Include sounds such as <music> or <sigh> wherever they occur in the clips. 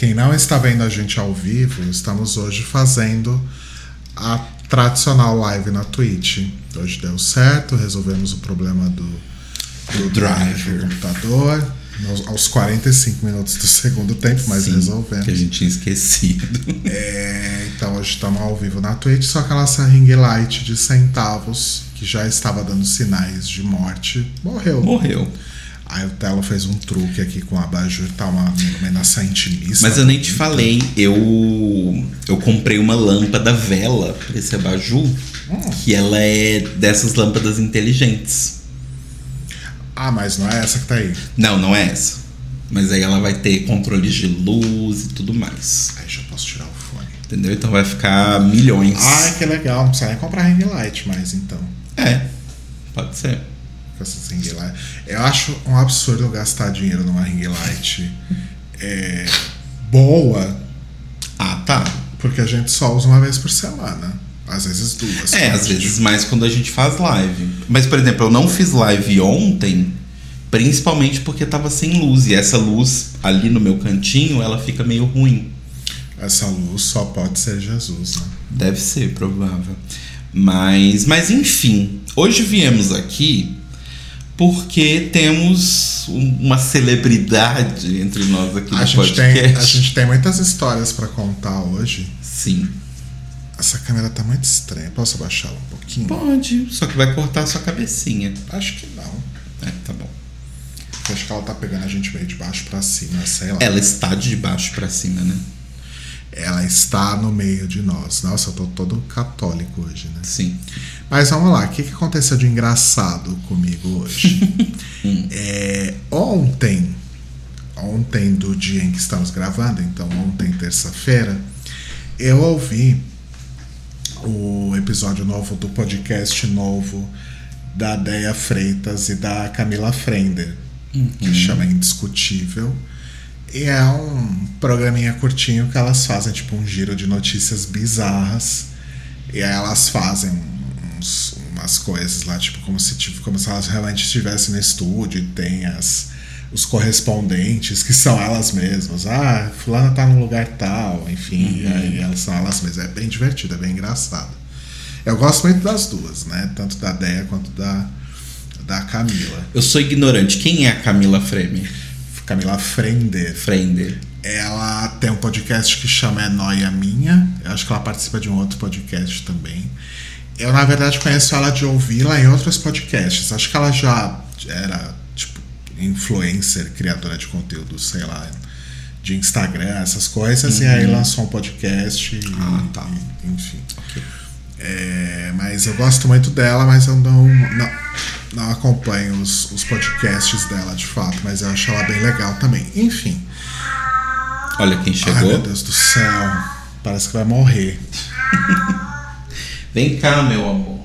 Quem não está vendo a gente ao vivo, estamos hoje fazendo a tradicional live na Twitch. Hoje deu certo, resolvemos o problema do, do drive do computador nos- aos 45 minutos do <laughs> segundo tempo, mas Sim, resolvemos. Que a gente tinha esquecido. É, então hoje estamos ao vivo na Twitch, só que a nossa ring light de centavos, que já estava dando sinais de morte, morreu. Morreu. Aí o Telo fez um truque aqui com a abajur, tá uma iluminação intimista. Mas eu nem te falei, eu eu comprei uma lâmpada vela pra esse abajur, que ela é dessas lâmpadas inteligentes. Ah, mas não é essa que tá aí. Não, não é essa. Mas aí ela vai ter controles de luz e tudo mais. Aí já posso tirar o fone. Entendeu? Então vai ficar milhões. Ai, que legal, não precisa nem comprar ring light mais então. É, pode ser. Com essas ring light. Eu acho um absurdo gastar dinheiro numa ring light é, boa, Ah, tá. porque a gente só usa uma vez por semana. Às vezes duas. É, quando às gente- vezes mais quando a gente faz live. Mas, por exemplo, eu não fiz live ontem, principalmente porque tava sem luz. E essa luz ali no meu cantinho, ela fica meio ruim. Essa luz só pode ser Jesus, né? Deve ser, provável. Mas, mas enfim, hoje viemos aqui porque temos um- uma celebridade entre nós aqui A no gente, tem, podcast. a gente tem muitas histórias pra contar hoje. Sim. Essa câmera tá muito estranha. Posso abaixá-la um pouquinho? Pode, só que vai cortar a sua cabecinha. Acho que não. É, tá bom. Acho que ela tá pegando a gente meio de baixo pra cima, sei lá. Ela está de baixo pra cima, né? Ela está no meio de nós. Nossa, eu tô todo católico hoje, né? Sim. Mas vamos lá, o que, que aconteceu de engraçado comigo hoje? <laughs> É, ontem, ontem do dia em que estamos gravando, então ontem, terça-feira, eu ouvi o episódio novo do podcast novo da Deia Freitas e da Camila Frender, que chama Indiscutível. E é um programinha curtinho que elas fazem, tipo, um giro de notícias bizarras. E aí elas fazem uns- umas coisas lá, tipo, como se, tipo, como se elas realmente estivessem no estúdio e tem as, os correspondentes, que são elas mesmas. Ah, fulana tá num lugar tal, enfim, e aí elas são elas mesmas. É bem divertido, é bem engraçado. Eu gosto muito das duas, né? Tanto da Deia quanto da, da Camila. Eu sou ignorante. Quem é a Camila Freme? Camila Frender. Frender. Ela tem um podcast que chama É Noia Minha. Eu acho que ela participa de um outro podcast também. Eu, na verdade, conheço ela de ouvi-la em outros podcasts. Acho que ela já era, tipo, influencer, criadora de conteúdo, sei lá, de Instagram, essas coisas. E aí lançou um podcast. E, Ah, tá. e- enfim. É, mas eu gosto muito dela, mas eu não, não, não acompanho os, os podcasts dela de fato. Mas eu acho ela bem legal também. Enfim. Olha quem Ai, meu chegou. Deus do céu. Parece que vai morrer. <laughs> Vem cá, meu amor.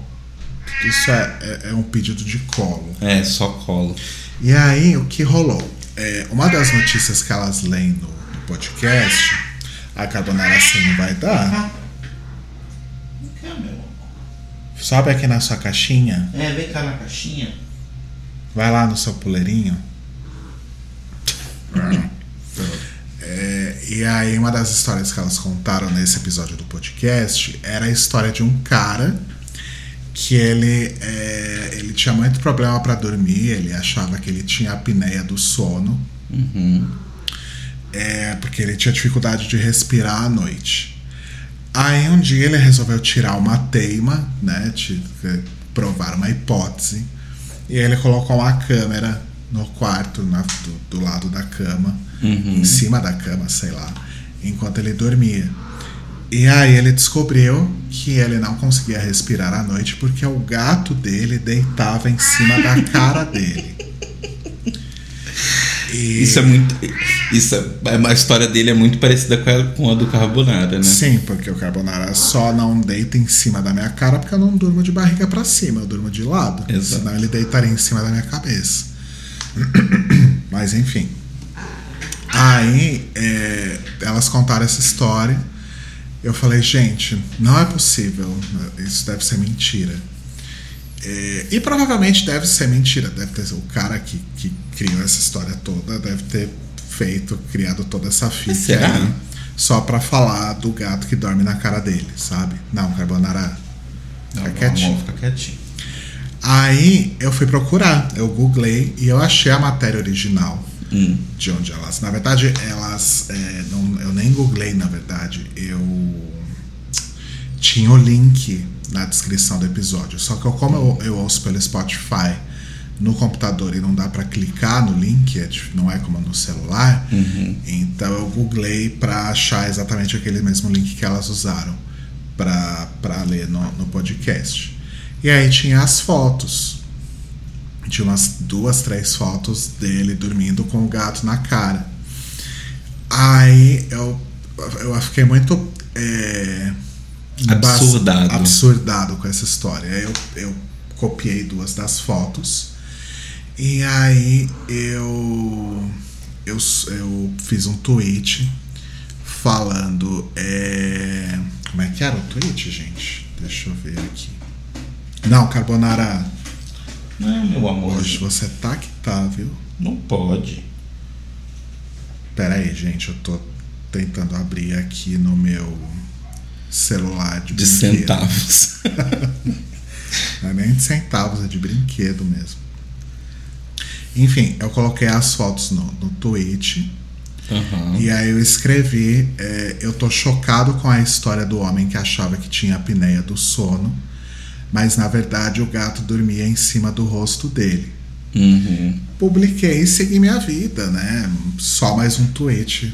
Isso é, é, é um pedido de colo. É, só colo. E aí, o que rolou? É, uma das notícias que elas leem no, no podcast, a Carbonara assim não vai dar. Vem cá, meu amor. Sobe aqui na sua caixinha, É, vem cá na caixinha. vai lá no seu puleirinho. <laughs> É, e aí, uma das histórias que elas contaram nesse episódio do podcast era a história de um cara que ele, é, ele tinha muito problema para dormir, ele achava que ele tinha apneia do sono, Uhum. é, porque ele tinha dificuldade de respirar à noite. Aí um dia ele resolveu tirar uma teima, né, de, provar uma hipótese, e ele colocou uma câmera no quarto, na- do, do lado da cama, Uhum. em cima da cama, sei lá, enquanto ele dormia. E aí ele descobriu que ele não conseguia respirar à noite porque o gato dele deitava em cima da cara dele. E- Isso é muito. Isso é, a história dele é muito parecida com a, com a do Carbonara, né? Sim, porque o carbonara só não deita em cima da minha cara porque eu não durmo de barriga pra cima, eu durmo de lado. Exato. Senão ele deitaria em cima da minha cabeça. <clears throat> Mas enfim. Aí é, elas contaram essa história. Eu falei, gente, não é possível. Isso deve ser mentira. É, e provavelmente deve ser mentira. Deve ter o cara que, que criou essa história toda deve ter feito, criado toda essa ficha será? aí só pra falar do gato que dorme na cara dele, sabe? Não, Carbonara. Não, Fica amor, quietinho. Fica quietinho. Aí eu fui procurar, eu googlei e eu achei a matéria original Hum. de onde elas. Na verdade, elas. é, não- eu nem googlei, na verdade. Eu tinha o link na descrição do episódio. Só que eu, como eu, eu ouço pelo Spotify no computador e não dá pra clicar no link, é não é como no celular, Uhum. então eu googlei pra achar exatamente aquele mesmo link que elas usaram pra pra ler no, no podcast. E aí tinha as fotos. Tinha umas duas, três fotos dele dormindo com o gato na cara. Aí eu, eu fiquei muito. é, Absurdado. absurdado com essa história. Aí eu, eu copiei duas das fotos. E aí eu, eu, eu fiz um tweet falando. é, como é que era o tweet, gente? Deixa eu ver aqui. Não, Carbonara. Não, meu amor. Hoje você tá que tá, viu? Não pode. Pera aí, gente, eu tô tentando abrir aqui no meu celular de, De brinquedo. centavos. <laughs> Não é nem de centavos, é de brinquedo mesmo. Enfim, eu coloquei as fotos no, no tweet. Aham. E aí eu escrevi: é, Eu tô chocado com a história do homem que achava que tinha apneia do sono, mas na verdade o gato dormia em cima do rosto dele. Uhum. Publiquei e segui minha vida, né? Só mais um tweet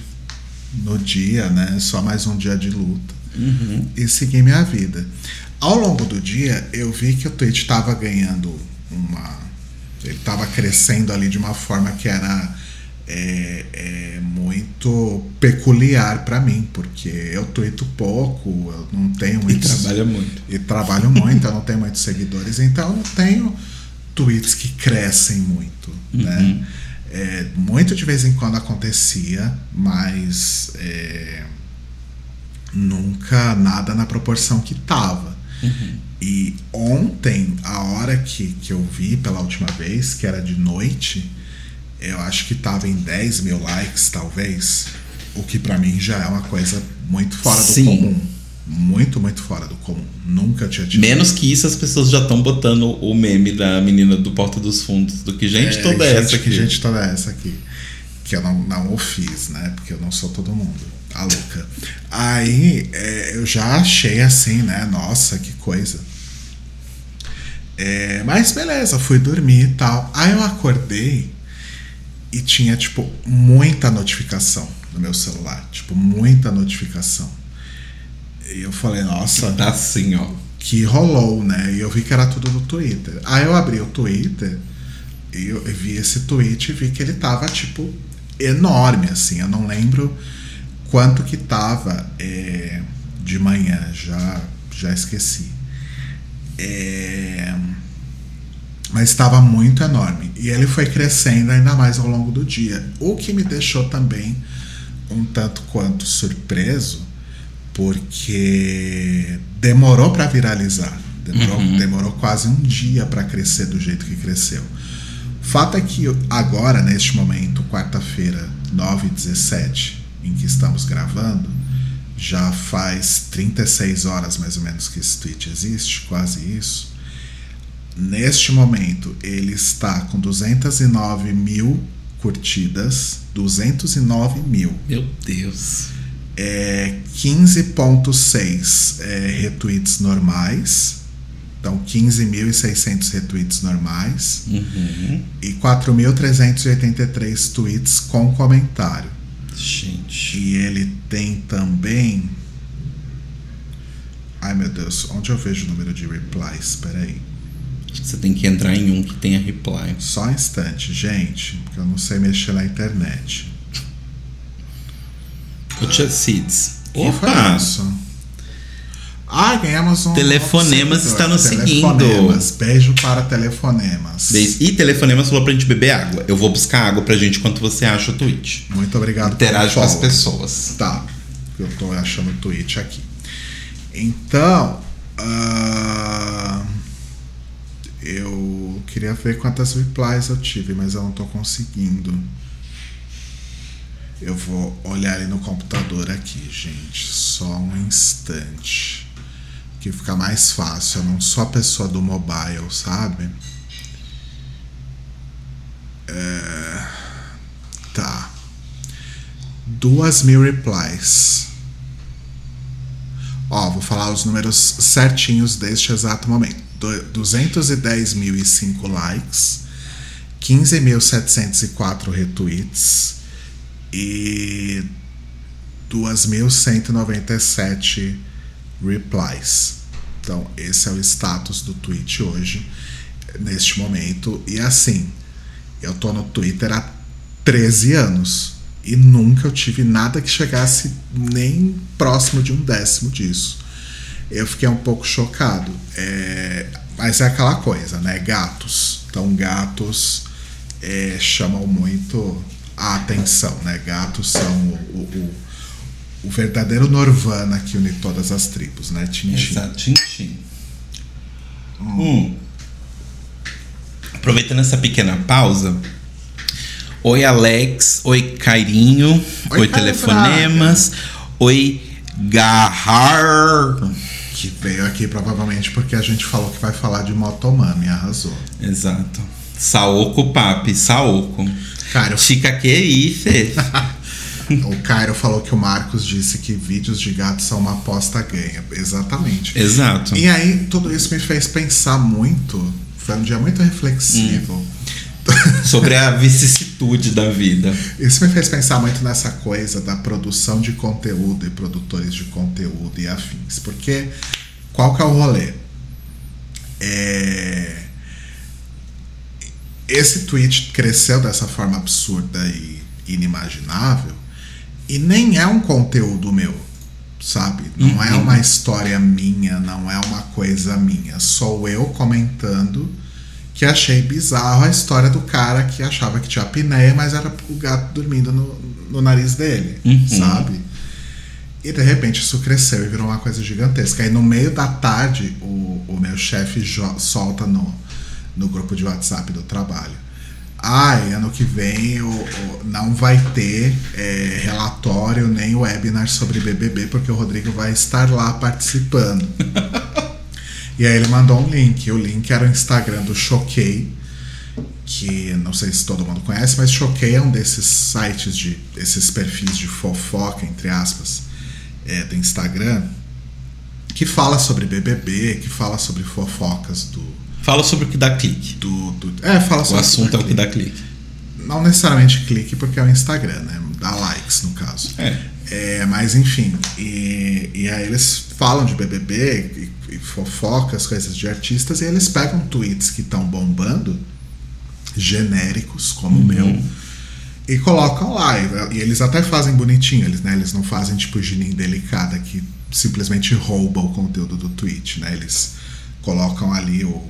no dia, né? Só mais um dia de luta. Uhum. E segui minha vida. Ao longo do dia, eu vi que o tweet estava ganhando uma. Ele estava crescendo ali de uma forma que era é, é, muito peculiar para mim, porque eu tweeto pouco, eu não tenho E muitos trabalha muito. e trabalho muito, eu não tenho muitos seguidores, então eu não tenho tweets que crescem muito, né? É, muito de vez em quando acontecia, mas é, nunca nada na proporção que tava. E ontem, a hora que, que eu vi pela última vez, que era de noite, eu acho que tava em 10 mil likes, talvez. O que pra mim já é uma coisa muito fora do Sim. comum. Muito, muito fora do comum. Nunca tinha tido. Menos que isso, as pessoas já estão botando o meme da menina do Porta dos Fundos. Do que gente É, toda gente, essa que aqui. gente toda essa aqui. Que eu não, não o fiz, né? Porque eu não sou todo mundo. A louca. Aí é, eu já achei assim, né? Nossa, que coisa. É, mas beleza, fui dormir e tal. Aí eu acordei e tinha, tipo, muita notificação no meu celular. Tipo, muita notificação. E eu falei, nossa, Tá assim, ó. que rolou, né? E eu vi que era tudo do Twitter. Aí eu abri o Twitter e eu vi esse tweet e vi que ele tava, tipo, enorme, assim. Eu não lembro quanto que tava é, de manhã, já, já esqueci. É, mas estava muito enorme. E ele foi crescendo ainda mais ao longo do dia. O que me deixou também um tanto quanto surpreso, porque demorou para viralizar. Demorou, Uhum. demorou quase um dia para crescer do jeito que cresceu. Fato é que agora, neste momento, quarta-feira, 9 h 17 em que estamos gravando, já faz 36 horas mais ou menos que esse tweet existe, quase isso. Neste momento, ele está com 209 mil curtidas, 209 mil. Meu Deus. É 15.6 é, retweets normais. Então, 15.600 retweets normais. Uhum. E 4.383 tweets com comentário. Gente. E ele tem também. Ai meu Deus, onde eu vejo o número de replies? Peraí. Que você tem que entrar em um que tenha reply. Só um instante, gente, porque eu não sei mexer na internet. O Tia Seeds. Que foi Opa! isso? Ah, ganhamos um. Telefonemas está nos Telefonemas. Beijo para Telefonemas. Beijo. E Telefonema falou pra gente beber água. Eu vou buscar água pra gente enquanto você acha o tweet. Muito obrigado Interage com as pessoas. Tá, eu tô achando o tweet aqui. Então, ah, Eu queria ver quantas replies eu tive, mas eu não tô conseguindo. Eu vou olhar ali no computador aqui, gente. Só um instante. Que fica mais fácil. Eu não sou a pessoa do mobile, sabe? É... Tá. Duas mil replies. Ó, vou falar os números certinhos deste exato momento. 210.005 likes, 15.704 retweets e 2.197 replies. Então, esse é o status do tweet hoje, neste momento. E assim, eu tô no Twitter há 13 anos e nunca eu tive nada que chegasse nem próximo de um décimo disso. Eu fiquei um pouco chocado. É, mas é aquela coisa, né? Gatos. Então, gatos é, chamam muito a atenção, né? Gatos são o, o, o verdadeiro Norvana que une todas as tribos, né? Tintin. Exato, Tintin. Hum. Hum. Aproveitando essa pequena pausa. Oi, Alex. Oi, Cairinho. Oi, Oi telefonemas. Oi, Garrar. Que veio aqui provavelmente porque a gente falou que vai falar de Motomami, arrasou. Exato. Saoko Papi, Saoko. Cairo. Chica que isso? o Cairo falou que o Marcos disse que vídeos de gato são uma aposta ganha. Exatamente. Exato. E aí, tudo isso me fez pensar muito. Foi um dia muito reflexivo. Hum. Sobre a vicissitude da vida. Isso me fez pensar muito nessa coisa da produção de conteúdo e produtores de conteúdo e afins. Porque qual que é o rolê? É esse tweet cresceu dessa forma absurda e inimaginável e nem é um conteúdo meu, sabe? Não é uhum. é uma história minha, não é uma coisa minha. Sou eu comentando que achei bizarro a história do cara que achava que tinha apneia, mas era o gato dormindo no, no nariz dele, uhum. sabe? E de repente isso cresceu e virou uma coisa gigantesca. Aí no meio da tarde, o, o meu chefe solta no, no grupo de WhatsApp do trabalho. Ai, ano que vem o, o não vai ter é, relatório nem webinar sobre BBB, porque o Rodrigo vai estar lá participando. <laughs> e aí ele mandou um link. O link era o Instagram do Choquei, que não sei se todo mundo conhece, mas Choquei é um desses sites, de esses perfis de fofoca, entre aspas, é, do Instagram, que fala sobre BBB, que fala sobre fofocas do, Fala sobre o que dá clique. Do, do, é, fala sobre o assunto o é o que dá clique. Não necessariamente clique, porque é o Instagram, né? Dá likes, no caso. É. é mas enfim, e, e aí eles falam de BBB e, e fofocas, coisas de artistas, e eles pegam tweets que estão bombando, genéricos, como uhum. o meu, e colocam lá. E, e, eles até fazem bonitinho, eles, né? Eles não fazem tipo Ginin Delicada, que simplesmente rouba o conteúdo do tweet, né? Eles colocam ali o,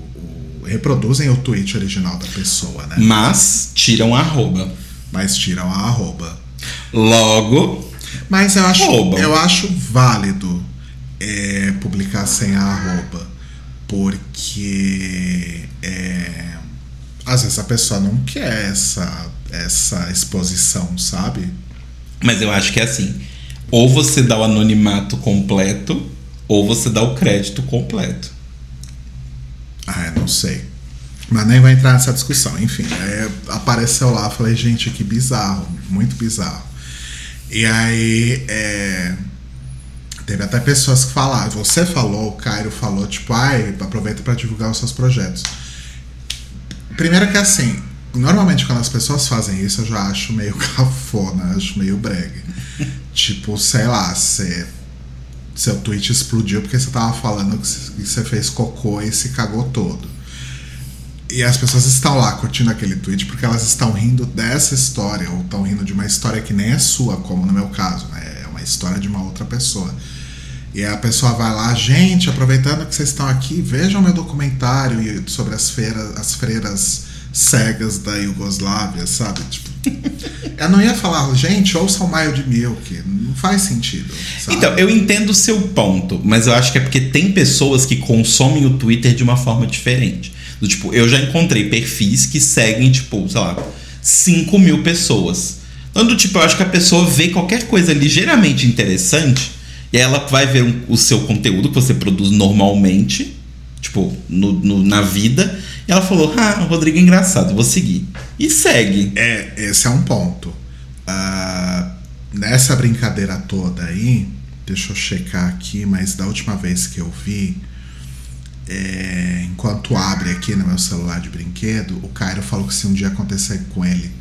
reproduzem o tweet original da pessoa, né? Mas tiram a arroba. Mas tiram a arroba. Logo. Mas eu acho, eu acho válido é, publicar sem a arroba. Porque é, às vezes a pessoa não quer essa, essa exposição, sabe? Mas eu acho que é assim. Ou você dá o anonimato completo, ou você dá o crédito completo. Ah, eu não sei. Mas nem vai entrar nessa discussão. Enfim, apareceu lá, falei, gente, que bizarro, muito bizarro. E aí, é, teve até pessoas que falaram, você falou, o Cairo falou, tipo, ai, aproveita para divulgar os seus projetos. Primeiro que assim, normalmente quando as pessoas fazem isso, eu já acho meio <laughs> cafona, acho meio brega. tipo, sei lá, você seu tweet explodiu porque você tava falando que você fez cocô e se cagou todo. E as pessoas estão lá curtindo aquele tweet porque elas estão rindo dessa história, ou estão rindo de uma história que nem é sua, como no meu caso, né? Uma história de uma outra pessoa. E a pessoa vai lá, gente, aproveitando que vocês estão aqui, vejam meu documentário sobre as feiras, as freiras cegas da Iugoslávia, sabe? Tipo, eu não ia falar, gente, ouça o Maio de Milk. Não faz sentido. Sabe? Então, eu entendo o seu ponto, mas eu acho que é porque tem pessoas que consomem o Twitter de uma forma diferente. Do tipo, eu já encontrei perfis que seguem, tipo, sei lá, 5 mil pessoas. Então, tipo, eu acho que a pessoa vê qualquer coisa ligeiramente interessante e ela vai ver um, o seu conteúdo que você produz normalmente, tipo, no, no, na vida, e ela falou: Ah, o Rodrigo é engraçado, vou seguir. E segue. É, esse é um ponto. Uh, nessa brincadeira toda aí, deixa eu checar aqui, mas da última vez que eu vi, é, enquanto abre aqui no meu celular de brinquedo, o Cairo falou que se um dia acontecer com ele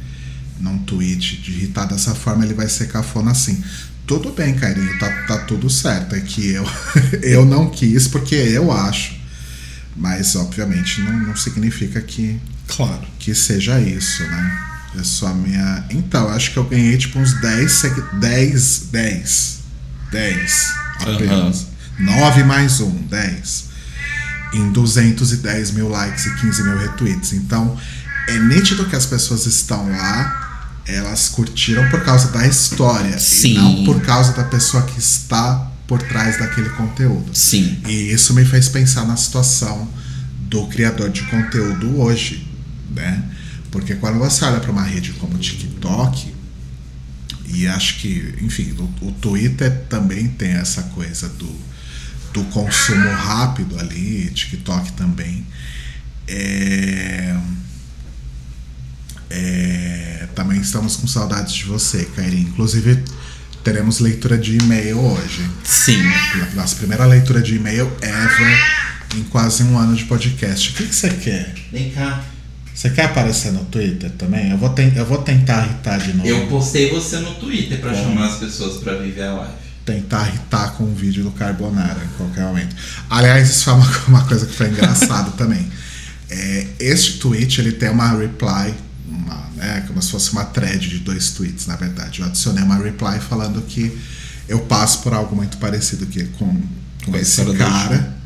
num tweet de irritar dessa forma, ele vai ser cafona assim. Tudo bem, Cairinho, tá, tá tudo certo. É que eu, <laughs> eu não quis porque eu acho. Mas, obviamente, não, não significa que, claro. que seja isso, né? É só a minha. Então, eu acho que eu ganhei tipo uns 10 segui... 10, 10. 10 apenas. Uhum. 9 mais 1, 10. Em 210 mil likes e 15 mil retweets. Então, é nítido que as pessoas estão lá elas curtiram por causa da história Sim. e não por causa da pessoa que está por trás daquele conteúdo. Sim. E isso me fez pensar na situação do criador de conteúdo hoje, né? Porque quando você olha para uma rede como o TikTok, e acho que, enfim, o, o, Twitter também tem essa coisa do, do consumo rápido ali, TikTok também. É, é, também estamos com saudades de você, Kairi. Inclusive, teremos leitura de e-mail hoje. Sim. Nossa primeira leitura de e-mail ever em quase um ano de podcast. O que, que você quer? Vem cá. Você quer aparecer no Twitter também? Eu vou, te, eu vou tentar irritar de novo. Eu postei você no Twitter para chamar as pessoas para viver a live. Tentar irritar com um vídeo do Carbonara em qualquer momento. Aliás, isso foi uma, <laughs> uma coisa que foi engraçado <laughs> também. É, este tweet ele tem uma reply uma, né, como se fosse uma thread de dois tweets, na verdade. Eu adicionei uma reply falando que eu passo por algo muito parecido que com, com esse cara,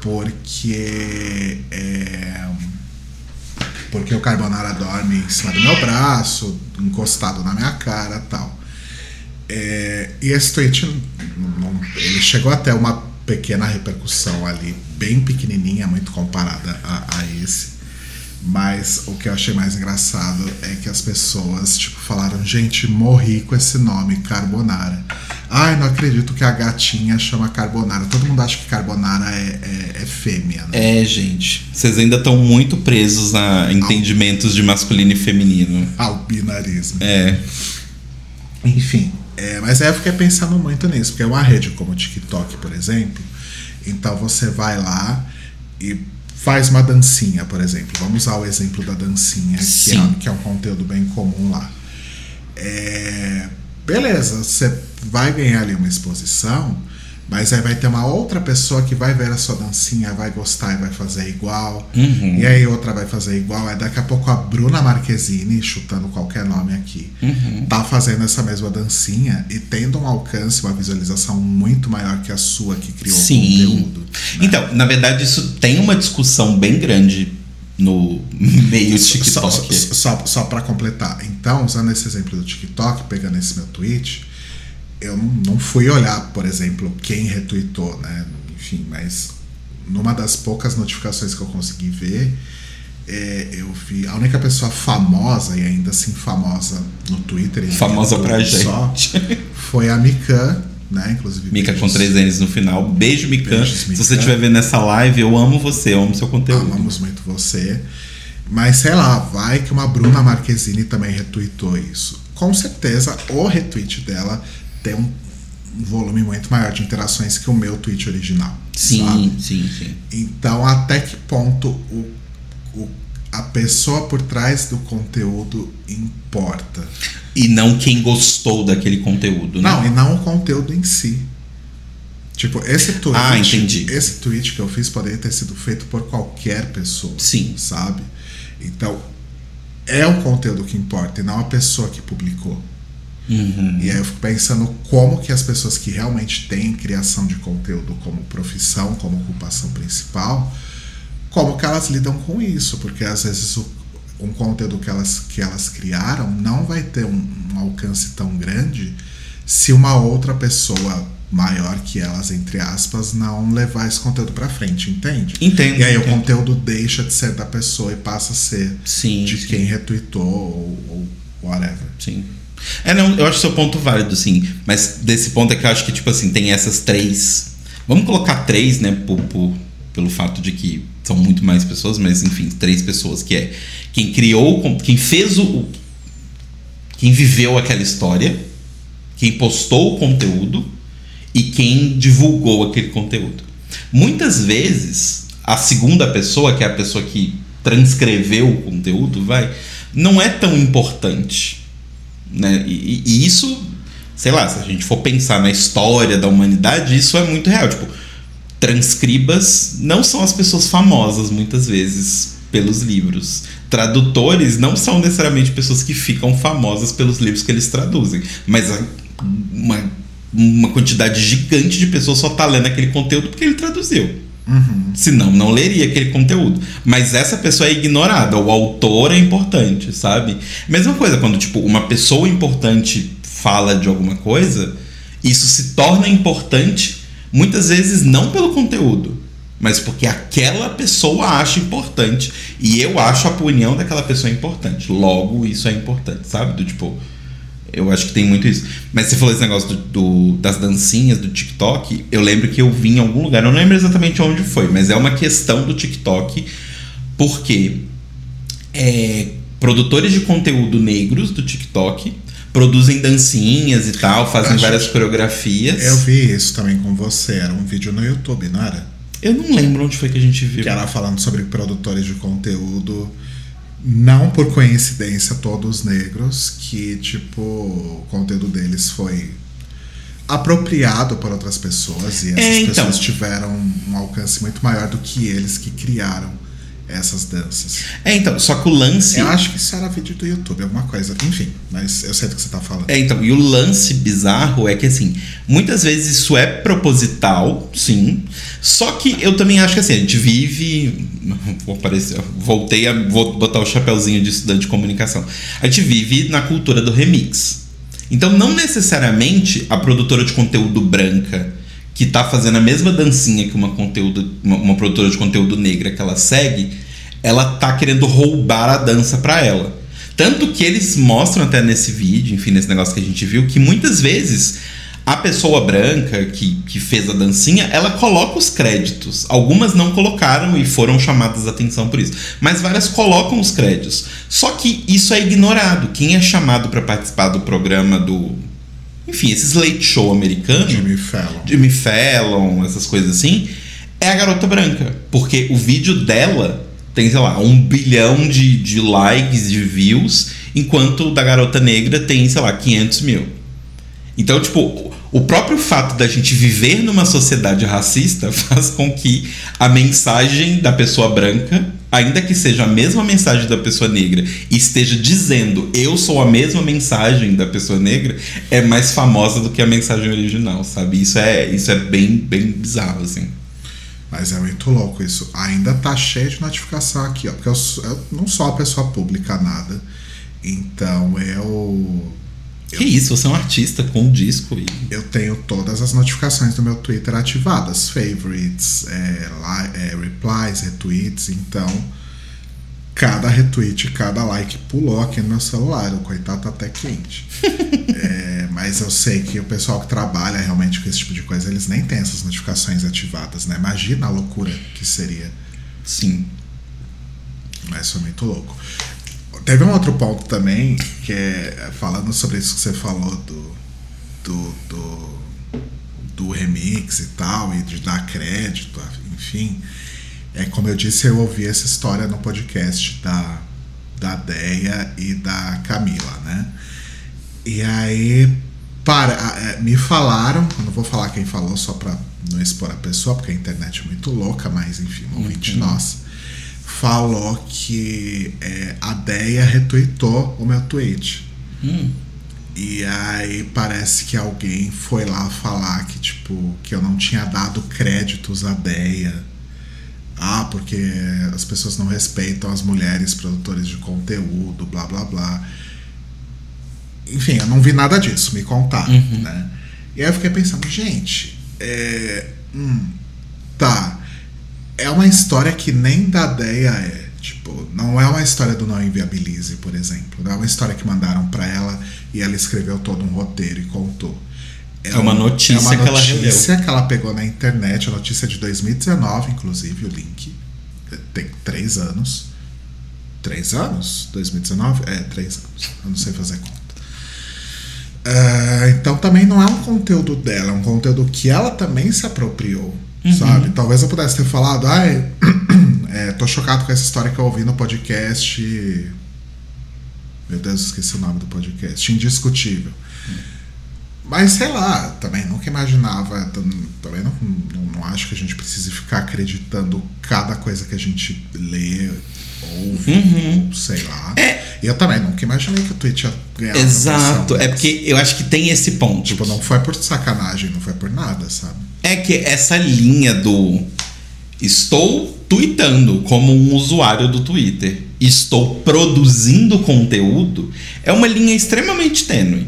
porque é, porque o Carbonara dorme em cima do meu braço, encostado na minha cara tal. É, e esse tweet ele chegou até uma pequena repercussão ali, bem pequenininha, muito comparada a, a esse. Mas o que eu achei mais engraçado é que as pessoas, tipo, falaram, gente, morri com esse nome, Carbonara. Ai, não acredito que a gatinha chama Carbonara. Todo mundo acha que Carbonara é, é, é fêmea, né? É, gente. Vocês ainda estão muito presos a entendimentos de masculino e feminino. Ao binarismo. É. Enfim. É, mas aí eu fiquei pensando muito nisso, porque é uma rede como o TikTok, por exemplo. Então você vai lá e faz uma dancinha, por exemplo. Vamos usar o exemplo da dancinha, que é, que é, um conteúdo bem comum lá. É, beleza, você vai ganhar ali uma exposição, mas aí vai ter uma outra pessoa que vai ver a sua dancinha, vai gostar e vai fazer igual. Uhum. E aí outra vai fazer igual. Aí daqui a pouco a Bruna Marquezine, chutando qualquer nome aqui, uhum. tá fazendo essa mesma dancinha e tendo um alcance, uma visualização muito maior que a sua que criou Sim. o conteúdo. Né? Então, na verdade, isso tem uma discussão bem grande no <laughs> meio TikTok. Só, só, só, só para completar. Então, usando esse exemplo do TikTok, pegando esse meu tweet eu não fui olhar, por exemplo, quem retweetou, né? Enfim, mas numa das poucas notificações que eu consegui ver, é, eu vi a única pessoa famosa e ainda assim famosa no Twitter. Famosa pra só, gente. Foi a Mikan, né? Inclusive. Mica com três N's no final. Beijo, Mikan. Se você estiver vendo essa live, eu amo você, eu amo seu conteúdo. Amamos muito você. Mas sei lá, vai que uma Bruna Marquezine também retweetou isso. Com certeza o retweet dela um, um volume muito maior de interações que o meu tweet original. Sim, sabe? sim, sim. Então, até que ponto o, o, a pessoa por trás do conteúdo importa? E não quem gostou daquele conteúdo, né? Não, e não o conteúdo em si. Tipo, esse tweet, ah, entendi. esse tweet que eu fiz poderia ter sido feito por qualquer pessoa. Sim. Sabe? Então, é o conteúdo que importa e não a pessoa que publicou. Uhum. E aí eu fico pensando como que as pessoas que realmente têm criação de conteúdo como profissão, como ocupação principal, como que elas lidam com isso, porque às vezes o, um conteúdo que elas, que elas criaram não vai ter um, um alcance tão grande se uma outra pessoa maior que elas, entre aspas, não levar esse conteúdo pra frente, entende? Entendo. E aí o entendo. conteúdo deixa de ser da pessoa e passa a ser Sim, de sim. quem retweetou ou, ou whatever. Sim. É, não, eu acho seu ponto válido, sim. Mas desse ponto é que eu acho que, tipo assim, tem essas três. Vamos colocar três, né? Por, por- pelo fato de que são muito mais pessoas, mas enfim, três pessoas, que é quem criou, quem fez o- Quem viveu aquela história, quem postou o conteúdo e quem divulgou aquele conteúdo. Muitas vezes, a segunda pessoa, que é a pessoa que transcreveu o conteúdo, vai, não é tão importante. Né? E, e isso, sei lá, se a gente for pensar na história da humanidade, isso é muito real. Tipo, transcribas não são as pessoas famosas muitas vezes pelos livros. Tradutores não são necessariamente pessoas que ficam famosas pelos livros que eles traduzem, mas uma, uma quantidade gigante de pessoas só tá lendo aquele conteúdo porque ele traduziu. Senão, não leria aquele conteúdo. Mas essa pessoa é ignorada. O autor é importante, sabe? Mesma coisa, quando, tipo, uma pessoa importante fala de alguma coisa, isso se torna importante muitas vezes não pelo conteúdo, mas porque aquela pessoa acha importante. E eu acho a opinião daquela pessoa importante. Logo, isso é importante, sabe? Do tipo. Eu acho que tem muito isso. Mas você falou esse negócio do, do- das dancinhas do TikTok. Eu lembro que eu vi em algum lugar, eu não lembro exatamente onde foi, mas é uma questão do TikTok, porque é, produtores de conteúdo negros do TikTok produzem dancinhas e tal, fazem Acho várias coreografias. Eu vi isso também com você, era um vídeo no YouTube, não era? Eu não lembro onde foi que a gente viu. Que era falando sobre produtores de conteúdo, não por coincidência todos negros, que tipo, o conteúdo deles foi apropriado por outras pessoas e essas É, então. pessoas tiveram um alcance muito maior do que eles que criaram essas danças. É, então, só que o lance. Eu acho que isso era vídeo do YouTube, alguma coisa. Enfim, mas eu sei do que você tá falando. É, então, e o lance bizarro é que, assim, muitas vezes isso é proposital, sim. Só que eu também acho que, assim, a gente vive. Vou aparecer, voltei a vou botar o chapéuzinho de estudante de comunicação. A gente vive na cultura do remix. Então, não necessariamente a produtora de conteúdo branca que tá fazendo a mesma dancinha que uma, conteúdo, uma, uma produtora de conteúdo negra que ela segue, ela tá querendo roubar a dança pra ela. Tanto que eles mostram até nesse vídeo, enfim, nesse negócio que a gente viu, que muitas vezes a pessoa branca que, que fez a dancinha, ela coloca os créditos. Algumas não colocaram e foram chamadas a atenção por isso. Mas várias colocam os créditos. Só que isso é ignorado. Quem é chamado para participar do programa do. Enfim, esses late show americano. Jimmy Fallon. Jimmy Fallon, essas coisas assim, é a garota branca. Porque o vídeo dela tem, sei lá, um bilhão de, de likes, de views, enquanto o da garota negra tem, sei lá, 500 mil. Então, tipo, o próprio fato da gente viver numa sociedade racista <laughs> faz com que a mensagem da pessoa branca, ainda que seja a mesma mensagem da pessoa negra, e esteja dizendo eu sou a mesma mensagem da pessoa negra, é mais famosa do que a mensagem original, sabe? Isso é, isso é bem, bem bizarro, assim. Mas é muito louco isso. Ainda tá cheio de notificação aqui, ó. Porque eu, eu não sou uma pessoa pública nada. Então eu. Que isso, você é um artista com um disco e. Eu tenho todas as notificações do meu Twitter ativadas. Favorites, é, li- é, replies, retweets. Então, cada retweet, cada like pulou aqui no meu celular. O coitado tá até quente. <laughs> É, mas eu sei que o pessoal que trabalha realmente com esse tipo de coisa, eles nem têm essas notificações ativadas, né? Imagina a loucura que seria. Sim. Mas foi muito louco. Teve um outro ponto também, que é falando sobre isso que você falou do, do, do, do remix e tal, e de dar crédito, enfim. É como eu disse, eu ouvi essa história no podcast da, da Deia e da Camila, né? E aí, para, é, me falaram, eu não vou falar quem falou só pra não expor a pessoa, porque a internet é muito louca, mas enfim, um ouvinte nossa falou que é, a Deia retweetou o meu tweet. Hum. E aí parece que alguém foi lá falar que, tipo, que eu não tinha dado créditos à Deia. Ah, porque as pessoas não respeitam as mulheres produtoras de conteúdo, blá blá blá. Enfim, eu não vi nada disso, me contaram, Uhum. né? E aí eu fiquei pensando, gente, é, hum, tá. É uma história que nem da ideia é. Tipo, não é uma história do Não Inviabilize, por exemplo. Não é uma história que mandaram para ela e ela escreveu todo um roteiro e contou. É uma notícia é uma que ela notícia que ela pegou na internet, a notícia de 2019, inclusive, o link. Tem três anos. Três anos? 2019? É, três anos. Eu não sei fazer conta. Ah, então também não é um conteúdo dela, é um conteúdo que ela também se apropriou, sabe? Talvez eu pudesse ter falado, ai, <clears throat> é, tô chocado com essa história que eu ouvi no podcast. Meu Deus, esqueci o nome do podcast. Indiscutível. Mas sei lá, também nunca imaginava, tam- também não, não, não acho que a gente precise ficar acreditando cada coisa que a gente lê, ouve, ou sei lá. E eu também nunca imaginei que o Twitch ia ganhar Exato. É porque eu acho que tem esse ponto. Tipo, não foi por sacanagem, não foi por nada, sabe? É que essa linha do estou tweetando como um usuário do Twitter, estou produzindo conteúdo, é uma linha extremamente tênue.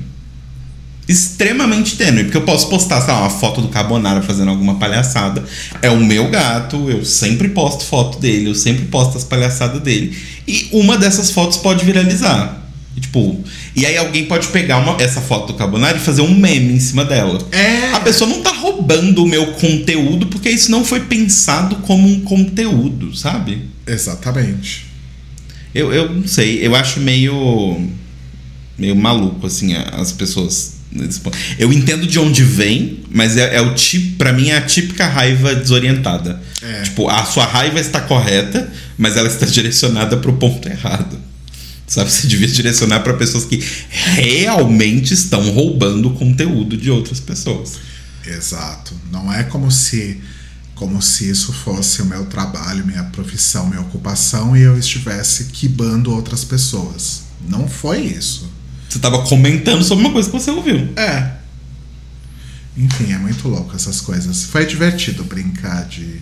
Extremamente tênue, porque eu posso postar, sei lá, uma foto do Carbonara fazendo alguma palhaçada. É o meu gato, eu sempre posto foto dele, eu sempre posto as palhaçadas dele. E uma dessas fotos pode viralizar. E, tipo, e aí alguém pode pegar uma- essa foto do Carbonara e fazer um meme em cima dela. É. A pessoa não tá roubando o meu conteúdo porque isso não foi pensado como um conteúdo, sabe? Exatamente. Eu, eu não sei, eu acho meio. meio maluco, assim, as pessoas. Eu entendo de onde vem, mas é, é o tipo. Pra mim é a típica raiva desorientada. É. Tipo, a sua raiva está correta, mas ela está <laughs> direcionada pro ponto errado. Sabe? Você devia direcionar para pessoas que realmente estão roubando o conteúdo de outras pessoas. Exato. Não é como se como se isso fosse o meu trabalho, minha profissão, minha ocupação e eu estivesse quibando outras pessoas. Não foi isso. Você tava comentando sobre uma coisa que você ouviu. É. Enfim, é muito louco essas coisas. Foi divertido brincar de,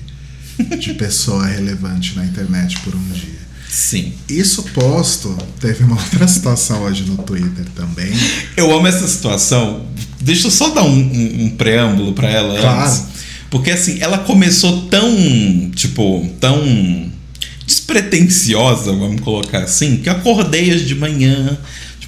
de <laughs> pessoa relevante na internet por um dia. Sim. Isso posto, teve uma outra situação hoje no Twitter também. Eu amo essa situação. Deixa eu só dar um, um- um preâmbulo pra ela Claro. antes. Porque assim, ela começou tão, tipo, tão despretensiosa, vamos colocar assim, que eu acordei hoje de manhã.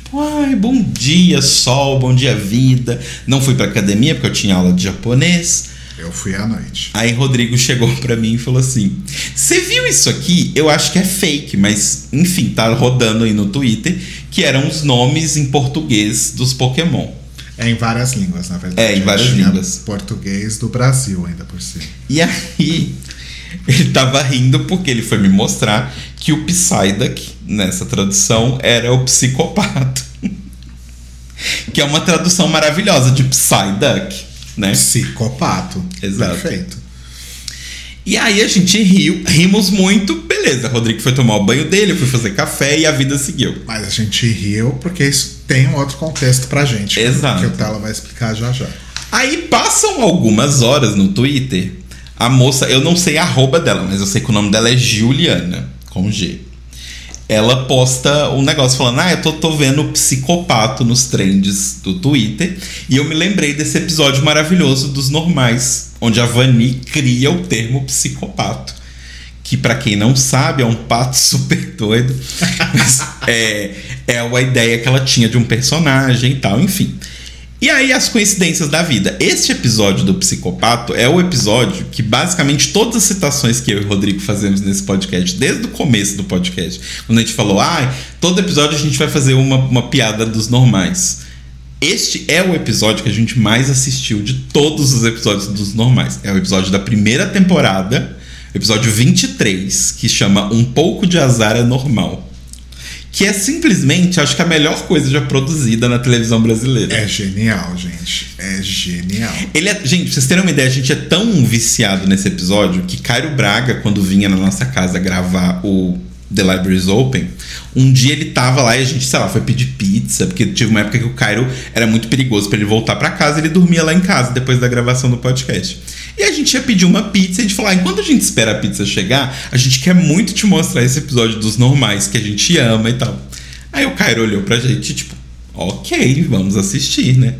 Tipo, ai, bom dia, sol, bom dia, vida. Não fui pra academia porque eu tinha aula de japonês. Eu fui à noite. Aí Rodrigo <laughs> chegou pra mim e falou assim: Você viu isso aqui? Eu acho que é fake, mas enfim, tá rodando aí no Twitter, que eram os nomes em português dos Pokémon. É em várias línguas, na verdade. É, em várias línguas. Português do Brasil, ainda por cima. E aí, <laughs> ele tava rindo porque ele foi me mostrar que o Psyduck, nessa tradução, era o psicopata. <laughs> que é uma tradução maravilhosa de Psyduck, né? Psicopato. Exato. Perfeito. E aí a gente riu, rimos muito, beleza. Rodrigo foi tomar o banho dele, eu fui fazer café e a vida seguiu. Mas a gente riu porque isso tem um outro contexto pra gente. Exato. Que o Tela vai explicar já já. Aí passam algumas horas no Twitter, a moça, eu não sei a arroba dela, mas eu sei que o nome dela é Juliana, com G. Ela posta um negócio falando: Ah, eu tô, tô vendo psicopato nos trends do Twitter. E eu me lembrei desse episódio maravilhoso dos normais, onde a Vani cria o termo psicopato. Que, pra quem não sabe, é um pato <laughs> super doido. Mas é, é uma ideia que ela tinha de um personagem e tal, enfim. E aí, as coincidências da vida. Este episódio do Psicopato é o episódio que, basicamente, todas as citações que eu e o Rodrigo fazemos nesse podcast, desde o começo do podcast, quando a gente falou, ah, todo episódio a gente vai fazer uma, uma piada dos normais. Este é o episódio que a gente mais assistiu de todos os episódios dos normais. É o episódio da primeira temporada, episódio 23, que chama Um pouco de azar é normal. Que é simplesmente, acho que a melhor coisa já produzida na televisão brasileira. É genial, gente. É genial. Ele é, gente, pra vocês terem uma ideia, a gente é tão viciado nesse episódio que Cairo Braga, quando vinha na nossa casa gravar o The Libraries Open, um dia ele tava lá e a gente, sei lá, foi pedir pizza, porque tive uma época que o Cairo era muito perigoso pra ele voltar pra casa, ele dormia lá em casa depois da gravação do podcast. E a gente ia pedir uma pizza e a gente falou: ah, enquanto a gente espera a pizza chegar, a gente quer muito te mostrar esse episódio dos normais que a gente ama e tal. Aí o Cairo olhou pra gente, tipo, ok, vamos assistir, né?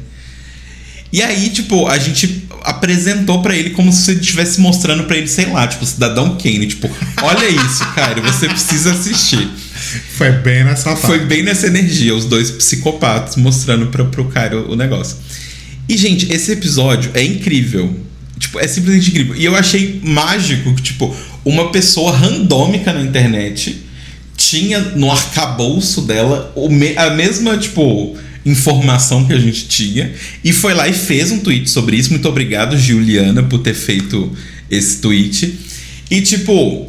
E aí, tipo, a gente apresentou pra ele como se estivesse mostrando pra ele, sei lá, tipo, Cidadão Kane. Tipo, olha isso, cara, você precisa assistir. Foi bem nessa parte. Foi bem nessa energia, os dois psicopatas mostrando pra, pro cara o negócio. E, gente, esse episódio é incrível. Tipo, é simplesmente incrível. E eu achei mágico que, tipo, uma pessoa randômica na internet tinha no arcabouço dela a mesma, tipo, informação que a gente tinha. E foi lá e fez um tweet sobre isso. Muito obrigado, Juliana, por ter feito esse tweet. E, tipo,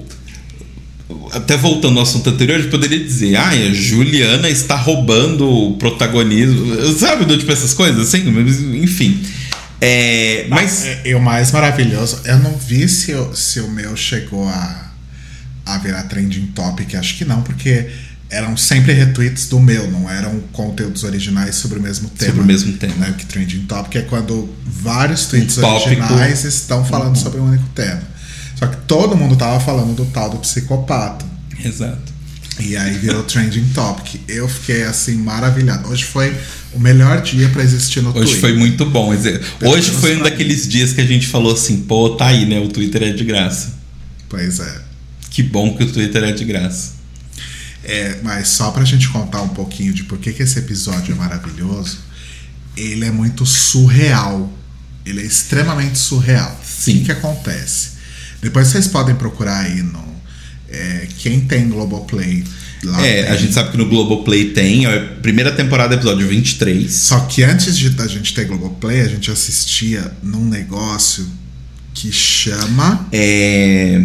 até voltando ao assunto anterior, a gente poderia dizer, ah, a Juliana está roubando o protagonismo. Sabe, tipo essas coisas assim? Enfim. É, mas. É, E o mais maravilhoso, eu não vi se, o- se o meu chegou a, a virar trending topic, acho que não, porque eram sempre retweets do meu, não eram conteúdos originais sobre o mesmo tema. Sobre o mesmo tema. Né? Que trending topic é quando vários tweets Um. Uhum. originais estão falando sobre um único tema. Só que todo mundo tava falando do tal do psicopata. Exato. E aí virou trending topic. Eu fiquei assim maravilhado. Hoje foi o melhor dia pra existir no Hoje Twitter. foi muito bom. Pelo Hoje foi um daqueles dias que a gente falou assim, pô, tá aí, né? O Twitter é de graça. Pois é. Que bom que o Twitter é de graça. É, mas só pra gente contar um pouquinho de por que, que esse episódio é maravilhoso, ele é muito surreal. Ele é extremamente surreal. Sim. O que, que acontece? Depois vocês podem procurar aí no. é, quem tem Globoplay lá. é, tem. a gente sabe que no Globoplay tem, é a primeira temporada, episódio 23. Só que antes de da gente ter Globoplay, a gente assistia num negócio que chama. É.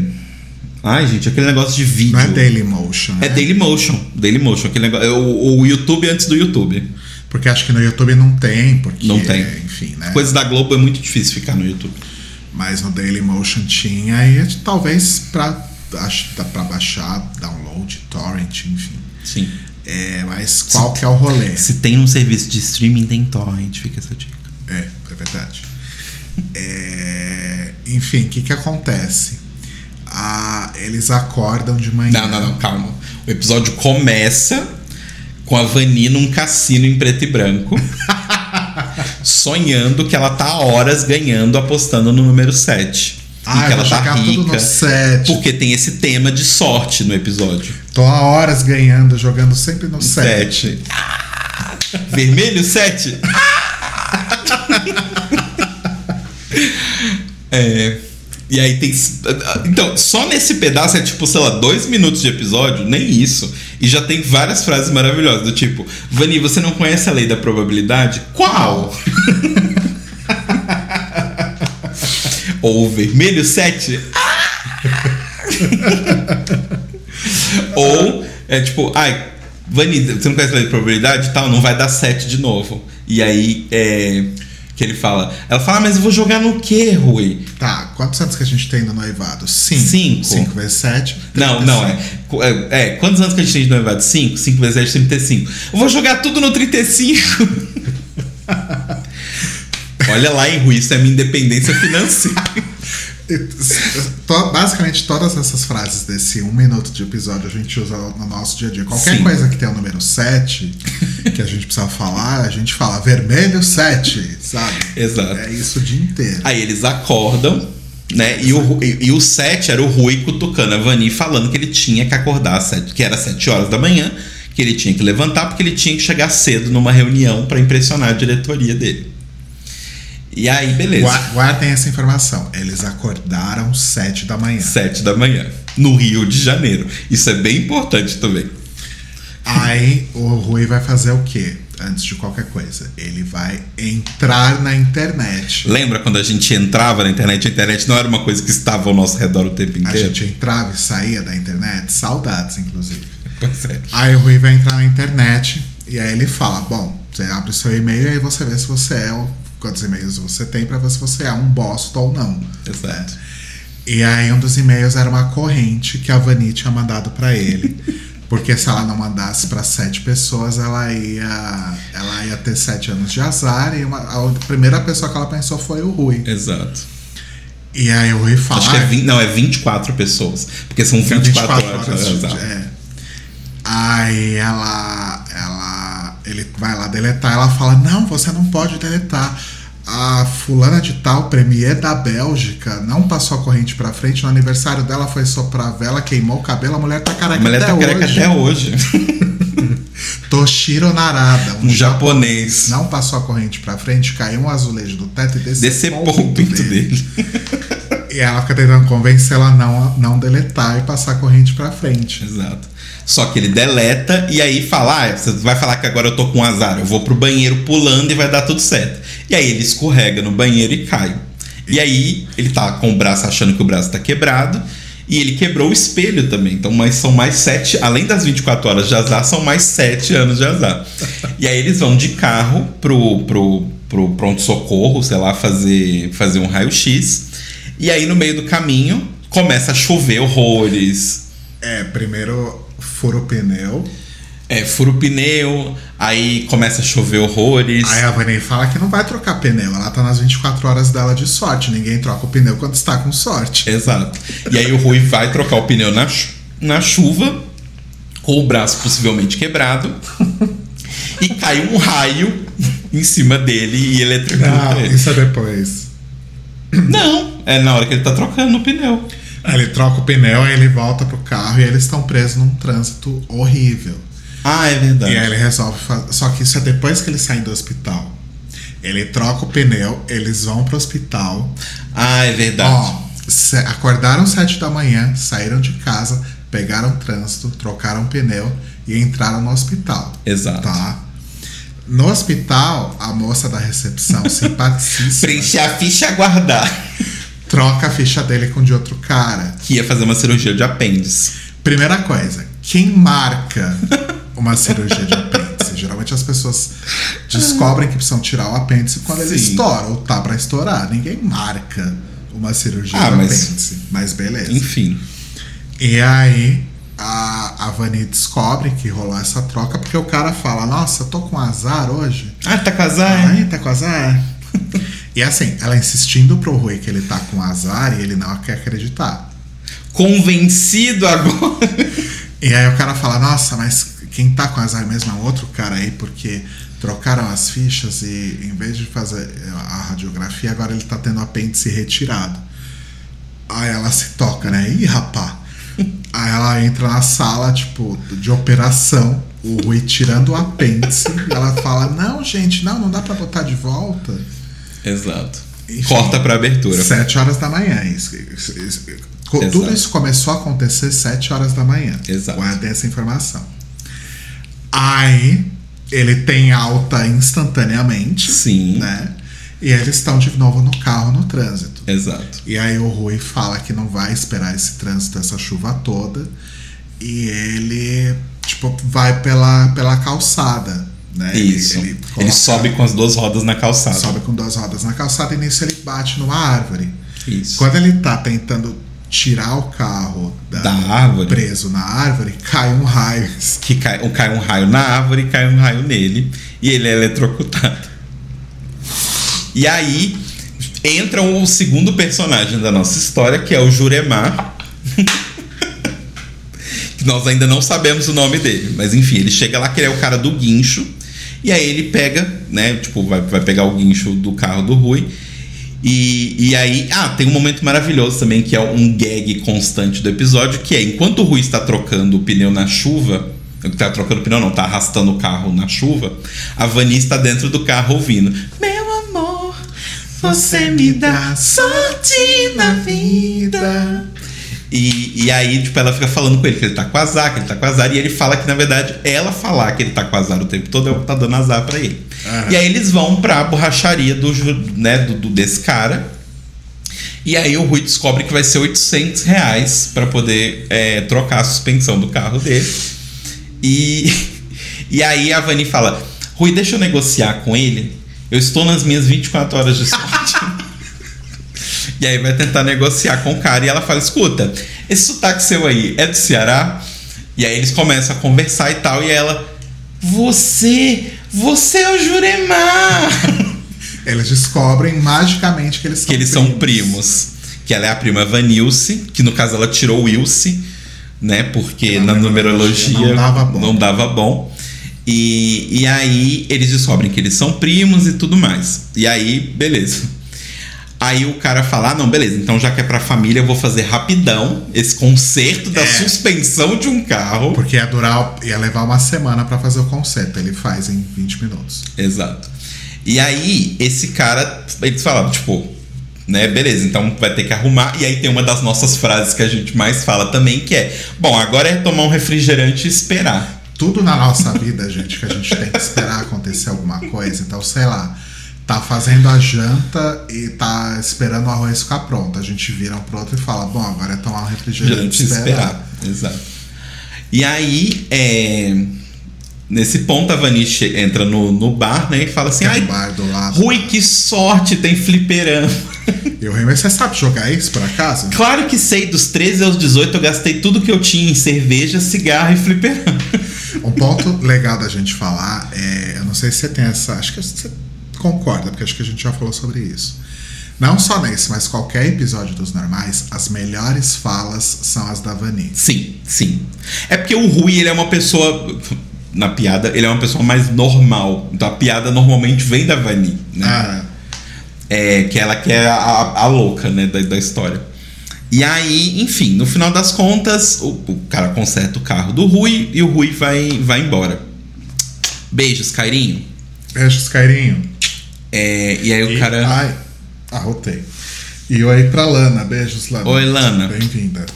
Ai, gente, aquele negócio de vídeo. Não é Dailymotion. É né? Dailymotion. Dailymotion, aquele negócio. é O, o YouTube antes do YouTube. Porque acho que no YouTube não tem, porque. Não tem. Enfim, né? Coisas da Globo é muito difícil ficar no YouTube. Mas no Dailymotion tinha e talvez pra, dá pra baixar, download, torrent, enfim. Sim. É, mas qual que é o rolê? Se tem um serviço de streaming, tem torrent, fica essa dica. É, é verdade. É, enfim, o que que acontece? Ah, eles acordam de manhã. Não, não, não, calma. O episódio começa com a Vani num cassino em preto e branco. <laughs> sonhando que ela tá horas ganhando, apostando no número 7. Ah, e que ela tá rica. no 7. Porque tem esse tema de sorte no episódio. Tô há horas ganhando, jogando sempre no 7. 7. Vermelho 7. é. E aí tem. Então, só nesse pedaço é tipo, sei lá, dois minutos de episódio, nem isso. E já tem várias frases maravilhosas, do tipo, Vani, você não conhece a lei da probabilidade? Qual? <laughs> Ou vermelho 7? Ou é tipo, ai, Vani, você não conhece a lei da probabilidade e tal? Não vai dar 7 de novo. E aí é. Que ele fala. Ela fala, ah, mas eu vou jogar no quê, Rui? Tá, quantos anos que a gente tem no noivado? 5. Cinco. 5 vezes 7. Não, não, é, é. É, quantos anos que a gente tem de noivado? 5? 5 vezes 10, 35. Eu vou jogar tudo no 35. <laughs> Olha lá, hein, Rui, isso é minha independência financeira. <laughs> Basicamente, todas essas frases desse um minuto de episódio a gente usa no nosso dia a dia. Qualquer Sim. coisa que tenha o número 7, que a gente precisa falar, a gente fala vermelho 7, sabe? Exato. É isso o dia inteiro. Aí eles acordam, né? E o, e, e o 7 era o Rui cutucando a Vani falando que ele tinha que acordar às 7, que era 7 horas da manhã, que ele tinha que levantar porque ele tinha que chegar cedo numa reunião para impressionar a diretoria dele. E aí, beleza. Gua- Guardem essa informação. Eles acordaram 7 da manhã. 7 da manhã, no Rio de Janeiro. Isso é bem importante também. Aí o Rui vai fazer o quê? Antes de qualquer coisa. Ele vai entrar na internet. Lembra quando a gente entrava na internet? A internet não era uma coisa que estava ao nosso redor o tempo A inteiro. gente entrava e saía da internet. Saudades, inclusive. <laughs> Pois é. Aí o Rui vai entrar na internet e aí ele fala: Bom, você abre o seu e-mail e aí você vê se você é o. Quantos e-mails você tem pra ver se você é um bosta ou não. Exato. E aí um dos e-mails era uma corrente que a Vani tinha mandado pra ele. <laughs> Porque se ela não mandasse pra sete pessoas, ela ia, ela ia ter sete anos de azar. E uma- a primeira pessoa que ela pensou foi o Rui. Exato. E aí o Rui fala. Acho que é "Ah, 20, não, é 24 pessoas. Porque são Fica 24, horas. de- Exato. é. Aí ela, ele vai lá deletar, ela fala: Não, você não pode deletar. a fulana de tal, premier da Bélgica, não passou a corrente pra frente. No aniversário dela foi soprar a vela, queimou o cabelo, a mulher tá careca A mulher até tá careca hoje. até hoje. <laughs> Toshiro Narada, Um japonês. não passou a corrente pra frente, caiu um azulejo do teto e decepou, Decepou o pinto dele. <laughs> E ela fica tentando convencê-la a não, não deletar e passar a corrente pra frente. Exato. Só que ele deleta e aí fala: ah, você vai falar que agora eu tô com azar, eu vou pro banheiro pulando e vai dar tudo certo. E aí ele escorrega no banheiro e cai. E aí ele tá com o braço achando que o braço tá quebrado. E ele quebrou o espelho também. Então, mas são mais sete. Além das 24 horas de azar, são mais sete anos de azar. <laughs> E aí eles vão de carro pro, pro, pro pronto-socorro, sei lá, fazer, fazer um raio-x. E aí, no meio do caminho, começa a chover horrores. É, primeiro fura o pneu. É, fura o pneu, aí começa a chover horrores. Aí a Vanessa fala que não vai trocar pneu. Ela tá nas 24 horas dela de sorte. Ninguém troca o pneu quando está com sorte. Exato. E aí o Rui vai trocar o pneu na, na chuva, com o braço possivelmente quebrado, e cai um raio em cima dele e eletrocuta Não, ele. isso é depois. Não, é na hora que ele tá trocando o pneu. Aí ele troca o pneu, aí ele volta pro carro e eles estão presos num trânsito horrível. Ah, é verdade. E aí ele resolve fazer. Só que isso é depois que eles saem do hospital. Ele troca o pneu, eles vão pro hospital. Ah, é verdade. Ó, acordaram sete da manhã, saíram de casa, pegaram trânsito, trocaram pneu e entraram no hospital. Exato. Tá? No hospital, a moça da recepção, <laughs> simpaticíssima, Preencher a ficha e aguardar. Troca a ficha dele com de outro cara. Que ia fazer uma cirurgia de apêndice. Primeira coisa, quem marca <laughs> uma cirurgia de apêndice? Geralmente as pessoas descobrem que precisam tirar o apêndice quando ele Sim. estoura ou tá pra estourar. Ninguém marca uma cirurgia Ah, de mas- apêndice. Mas beleza. Enfim. E aí a, a Vani descobre que rolou essa troca porque o cara fala: Nossa, tô com azar hoje. Ah, tá casado? Ai, tá com azar. <laughs> e assim, ela insistindo pro Rui que ele tá com azar e ele não quer acreditar. Convencido agora. E aí o cara fala, nossa, mas quem tá com azar mesmo é um outro cara aí, porque trocaram as fichas e em vez de fazer a radiografia, agora ele tá tendo o apêndice retirado. Aí ela se toca, né? Ih, rapá. Aí ela entra na sala, tipo, de operação, o Rui tirando o apêndice, e ela fala, não, gente, não, não dá pra botar de volta. Exato. Enfim. Corta pra abertura. Sete horas da manhã. Isso, isso- isso- Exato. tudo isso começou a acontecer sete horas da manhã. Exato. Guardem essa informação. Aí ele tem alta instantaneamente. Sim. Né? E eles estão de novo no carro no trânsito. Exato. E aí o Rui fala que não vai esperar esse trânsito, essa chuva toda. E ele, tipo, vai pela, pela calçada. Né? Isso. Ele, coloca- sobe com as duas rodas na calçada. sobe com duas rodas na calçada e nisso ele bate numa árvore. Isso. Quando ele tá tentando tirar o carro da, Da árvore. preso na árvore, cai um raio. Que cai, cai um raio na árvore e cai um raio nele. E ele é eletrocutado. E aí entra o segundo personagem da nossa história, que é o Juremar. <laughs> que nós ainda não sabemos o nome dele. Mas enfim, ele chega lá que ele é o cara do guincho. E aí ele pega, né? Tipo, vai, vai pegar o guincho do carro do Rui. E, e aí, ah, tem um momento maravilhoso também, que é um gag constante do episódio, que é enquanto o Rui está trocando o pneu na chuva, tá trocando o pneu, não, tá arrastando o carro na chuva, a Vani está dentro do carro ouvindo. Meu amor, você me dá sorte na vida. E, e aí, tipo, ela fica falando com ele que ele tá com azar, que ele tá com azar, e ele fala que, na verdade, ela falar que ele tá com azar o tempo todo é o que tá dando azar pra ele. Aham. E aí eles vão pra borracharia do, né, do, do- desse cara. E aí o Rui descobre que vai ser 800 reais pra poder é, trocar a suspensão do carro dele. E, <laughs> e aí a Vani fala: Rui, deixa eu negociar com ele. Eu estou nas minhas 24 horas de sorte. <laughs> e aí vai tentar negociar com o cara. E ela fala: Escuta, esse sotaque seu aí é do Ceará? E aí eles começam a conversar e tal. E ela: Você, você é o Juremar. <laughs> Eles descobrem magicamente que eles são que eles são primos. Que ela é a prima Vanilce, que no caso ela tirou o Ilse, né? Porque Na na numerologia numerologia não dava bom. não dava bom. E, e aí eles descobrem que eles são primos e tudo mais. E aí, beleza. Aí o cara fala: ah, não, beleza, então já que é pra família, eu vou fazer rapidão esse conserto da É. suspensão de um carro. Porque ia durar, ia levar uma semana pra fazer o conserto. Ele faz em 20 minutos. Exato. E aí, esse cara, eles falavam, tipo, né, beleza, então vai ter que arrumar. E aí tem uma das nossas frases que a gente mais fala também, que é: bom, agora é tomar um refrigerante e esperar. Tudo na nossa <laughs> vida, gente, que a gente tem que esperar acontecer alguma coisa. Então, sei lá, tá fazendo a janta e tá esperando o arroz ficar pronto. A gente vira um pro outro e fala: bom, agora é tomar um refrigerante e esperar. esperar. Exato. E aí, é, nesse ponto, a Vani che- entra no, no bar, né, e fala assim: um ai, lado. Rui, que sorte, tem fliperama. E o Rei, mas você sabe jogar isso por acaso? Claro que sei, dos 13 aos 18 eu gastei tudo que eu tinha em cerveja, cigarro e fliperama. Um ponto legal da gente falar é. Eu não sei se você tem essa. Acho que você concorda, porque acho que a gente já falou sobre isso. Não só nesse, mas qualquer episódio dos normais, as melhores falas são as da Vani. Sim, sim. É porque o Rui, ele é uma pessoa. Na piada, ele é uma pessoa mais normal. Então a piada normalmente vem da Vani, né? Ah, É, que ela que é a, a- louca, né, da, da história. E aí, enfim, no final das contas, o, o cara conserta o carro do Rui e o Rui vai, vai embora. Beijos, Cairinho. beijos, Cairinho. É, e aí o E- cara. Ai, arrotei. E oi pra Lana. Beijos, Lana. Oi, Lana. Bem-vinda.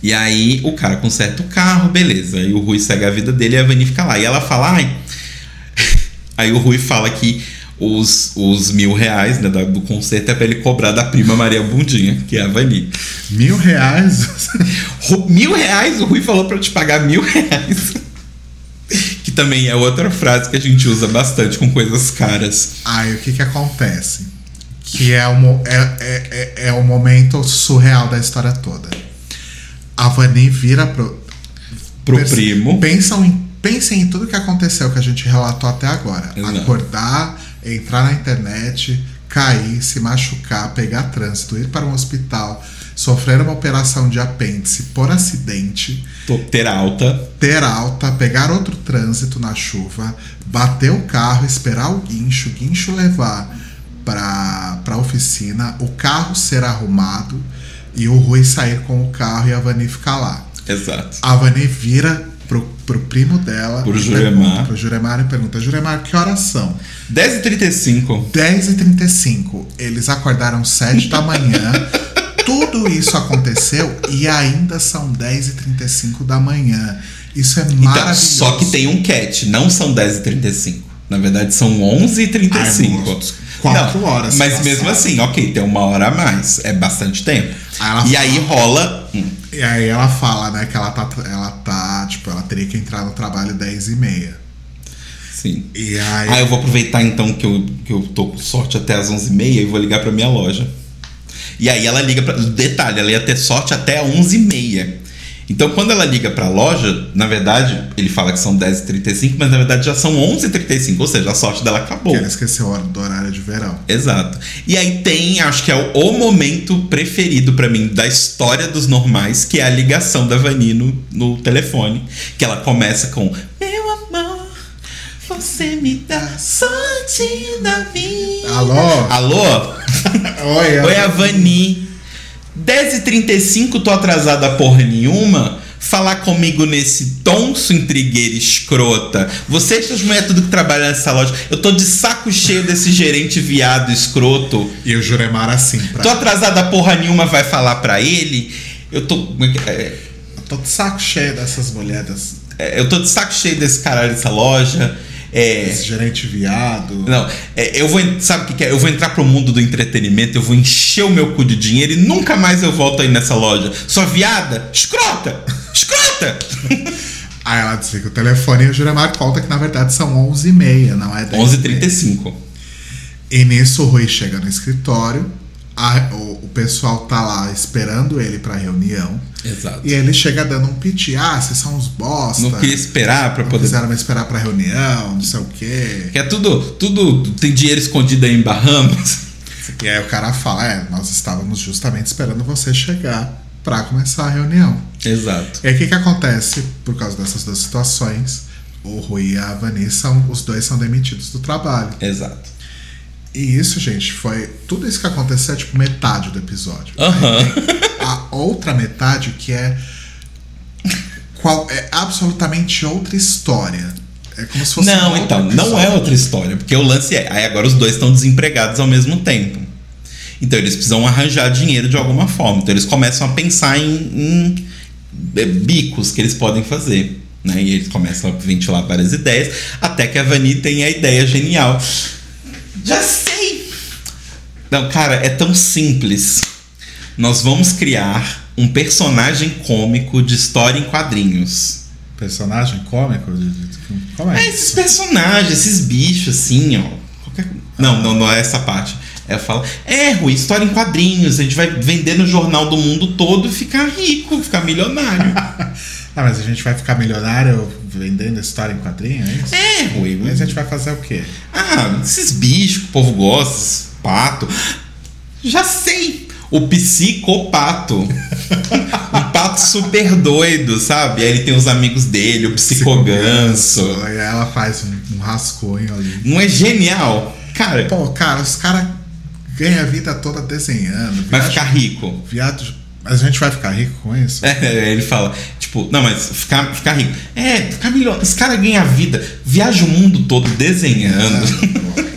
E aí o cara conserta o carro, beleza. E o Rui segue a vida dele e a Vani fica lá. E ela fala, ai. <laughs> Aí o Rui fala que os, os mil reais né, do conserto é pra ele cobrar da prima Maria Bundinha, que é a Vani. Mil reais? Mil reais? O Rui falou pra eu te pagar mil reais. Também é outra frase que a gente usa bastante com coisas caras. Aí o que que acontece? Que é o, é, é, é, é o momento surreal da história toda. A Vani vira pro, Pro primo. Pensam em, pensem em tudo que aconteceu que a gente relatou até agora. Exato. Acordar, entrar na internet, cair, se machucar, pegar trânsito, ir para um hospital, sofrer uma operação de apêndice por acidente, Ter alta. ter alta, pegar outro trânsito na chuva, bater o carro, esperar o guincho, o guincho levar para a oficina, o carro ser arrumado e o Rui sair com o carro e a Vani ficar lá. Exato. A Vani vira pro, pro primo dela. Pro Juremar. pergunta Pro Juremar e pergunta: Juremar, que horas são? 10h35. 10h35. Eles acordaram 7 da manhã. <laughs> Tudo isso aconteceu e ainda são 10h35 da manhã. Isso é Então, maravilhoso. só que tem um catch, não são 10h35. Na verdade, são 11h35. Ai, moço, quatro horas Mas passaram. mesmo assim, ok, tem uma hora a mais. É bastante tempo. Aí e fala- aí rola. hum, E aí ela fala, né, que ela tá, ela tá, tipo, ela teria que entrar no trabalho 10h30. Sim. E aí. Ah, eu vou aproveitar então que eu, que eu tô com sorte até as 11h30 e vou ligar pra minha loja. E aí ela liga pra. Detalhe, ela ia ter sorte até 11h30. Então quando ela liga pra loja, na verdade, ele fala que são 10h35, mas na verdade já são 11h35, ou seja, a sorte dela acabou. que ela esqueceu a hora do horário de verão. Exato. E aí tem, acho que é o, o momento preferido pra mim da história dos normais, que é a ligação da Vani no, no telefone. Que ela começa com Meu amor, você me dá sorte na vida. Alô? Alô? <laughs> Oi, Oi, a Vani. 10h35, tô atrasada porra nenhuma. Falar comigo nesse tonso intrigueira escrota. Você e suas mulheres tudo que trabalham nessa loja. Eu tô de saco cheio desse gerente viado escroto. E o Juremar assim, pra. Tô atrasada porra nenhuma, vai falar pra ele. Eu tô. é que- é, Eu tô de saco cheio dessas mulheres, é, eu tô de saco cheio desse caralho dessa loja. É. desse gerente viado. Não, é, eu vou. Sabe o que, que é? Eu vou entrar pro mundo do entretenimento, eu vou encher o meu cu de dinheiro e nunca mais eu volto aí nessa loja. Sua viada, escrota! Escrota! <laughs> Aí ela desliga o telefone e o Juremar conta que na verdade são 11h30, não é 10 11h35. E nisso o Rui chega no escritório, a- o, o pessoal tá lá esperando ele pra reunião. Exato. E ele chega dando um piti, ah, vocês são uns bosta. Não queria esperar pra não poder. quiseram me esperar pra reunião, não sei o quê. Que é tudo, tudo. Tem dinheiro escondido aí em Bahamas. E aí o cara fala, é, nós estávamos justamente esperando você chegar pra começar a reunião. Exato. E aí o que que acontece por causa dessas duas situações? o Rui e a Vanessa, os dois são demitidos do trabalho. Exato. E isso, gente, foi. Tudo isso que aconteceu é tipo metade do episódio. Aham. A outra metade que é. Qual, é absolutamente outra história. É como se fosse. Não, então, não é episódio. outra história, porque o lance é. Aí agora os dois estão desempregados ao mesmo tempo. Então eles precisam arranjar dinheiro de alguma forma. Então eles começam a pensar em, em, é, bicos que eles podem fazer. Né? E eles começam a ventilar várias ideias, até que a Vani tem a ideia genial. Já sei! Não, cara, é tão simples. Nós vamos criar um personagem cômico de história em quadrinhos. Personagem cômico? Como é, É, esses isso? personagens, esses bichos, assim, ó. Qualquer- Não, não, não é essa parte. É fala, é, Rui, história em quadrinhos. A gente vai vender no jornal do mundo todo e ficar rico, ficar milionário. <laughs> Ah, mas a gente vai ficar milionário vendendo história em quadrinho, é isso? é, Rui. Mas a gente vai fazer o quê? Ah, esses bichos que o povo gosta, esses pato. Já sei! O psicopato. <laughs> um pato super doido, sabe? Aí ele tem os amigos dele, o psicoganso. Ela faz um, um rascunho ali. Não é genial? Cara, Pô, cara, os caras ganham a vida toda desenhando. vai viaja- ficar rico. Viado, mas a gente vai ficar rico com isso? <laughs> É, ele fala, tipo, não, mas ficar, ficar rico. É, ficar milionário. Esse cara ganha vida, viaja o mundo todo desenhando. <laughs>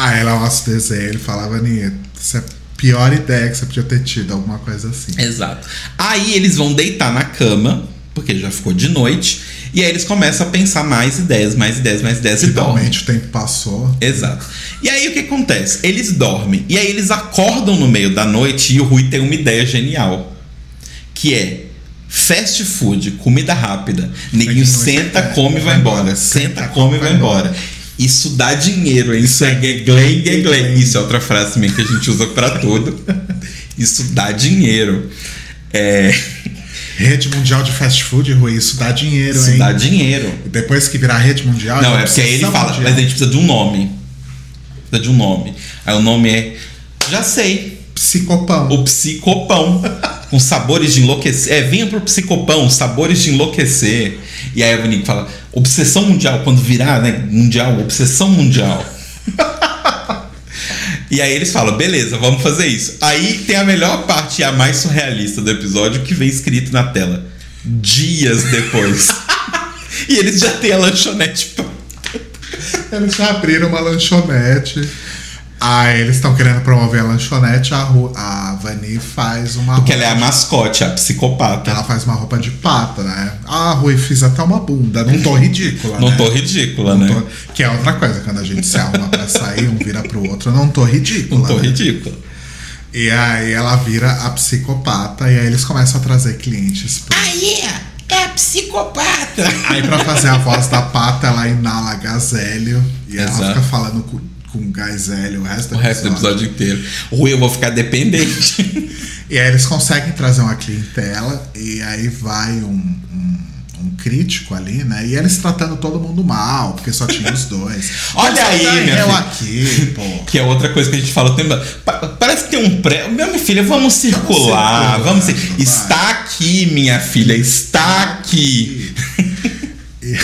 Ah, ela mostra o desenho, ele falava, Aninha, isso é a pior ideia que você podia ter tido, alguma coisa assim. Exato. Aí eles vão deitar na cama, porque já ficou de noite, e aí eles começam a pensar mais ideias, mais ideias, mais ideias e dormem. Finalmente o tempo passou. Exato. E aí o que acontece? Eles dormem, e aí eles acordam no meio da noite e o Rui tem uma ideia genial, que é fast food, comida rápida. Neguinho senta, come e vai embora. Senta, come e vai embora. Isso dá dinheiro, hein? Isso é glen, glen. Isso é outra frase também que a gente usa pra tudo. <laughs> Isso dá dinheiro. É, Rede mundial de fast food, Rui, isso dá dinheiro, isso hein? dá dinheiro. Depois que virar rede mundial. Não, é porque aí ele fala, mundial. mas a gente precisa de um nome. Precisa de um nome. Aí o nome é. Já sei. Psicopão. O psicopão. <laughs> com sabores de enlouquecer. É, venha pro psicopão, sabores de enlouquecer. E aí a Vanique fala: obsessão mundial, quando virar, né? Mundial, obsessão mundial. <laughs> e aí eles falam: beleza, vamos fazer isso. Aí tem a melhor parte e a mais surrealista do episódio que vem escrito na tela: dias depois. <laughs> e eles já têm a lanchonete pronta. Eles já abriram uma lanchonete. Aí eles estão querendo promover a lanchonete. A, Ru- a Vani faz uma Porque ela é a mascote, a psicopata. Ela faz uma roupa de pata, né? Ah, Rui, fiz até uma bunda. Não tô ridícula, Não né? tô ridícula, Não né? tô- Que é outra coisa, quando a gente se arruma pra sair, um vira pro outro, não tô ridícula. Não tô né? ridícula. E aí ela vira a psicopata e aí eles começam a trazer clientes. pra- Aí é, é a psicopata. Aí pra fazer a voz da pata, ela inala gazélio e ela Exato. fica falando com, com gazélio o resto do O resto do episódio inteiro. Rui, eu vou ficar dependente. <laughs> E aí eles conseguem trazer uma clientela e aí vai um, um, um crítico ali, né? E eles tratando todo mundo mal, porque só tinha os dois. <laughs> Olha aí, tá minha eu aqui, pô. Que é outra coisa que a gente fala. Pa- Parece que tem um pré. Minha filha, vamos circular. circular, Vamos. cir- vai. Está aqui, minha filha. Está aqui. <laughs> E,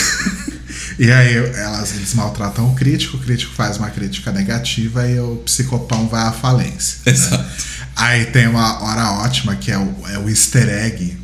e aí elas, eles maltratam o crítico, o crítico faz uma crítica negativa e o psicopão vai à falência. Exato. Aí tem uma hora ótima que é o, é o easter egg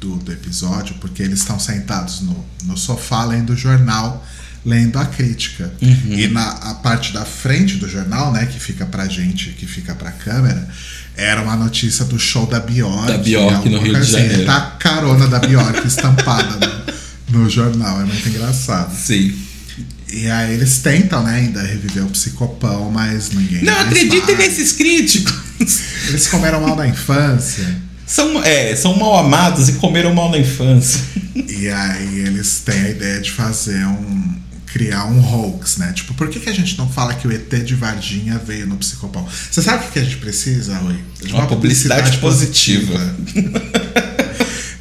do, do episódio, porque eles estão sentados no, no sofá lendo o jornal, lendo a crítica. E na a parte da frente do jornal, né, que fica pra gente, que fica pra câmera, era uma notícia do show da Bjork. Da Bjork no alguma Rio de assim. Janeiro. Tá a carona da Bjork estampada no, <laughs> no jornal, é muito engraçado. Sim. E aí eles tentam, né, ainda reviver o psicopão, mas ninguém. Não acreditem nesses críticos. Eles comeram mal na infância. São, é, são mal amados e comeram mal na infância. E aí eles têm a ideia de fazer um. criar um hoax, né? Tipo, por que, que a gente não fala que o ET de Varginha veio no psicopão? Você sabe o que que a gente precisa, Rui? De Uma publicidade positiva. e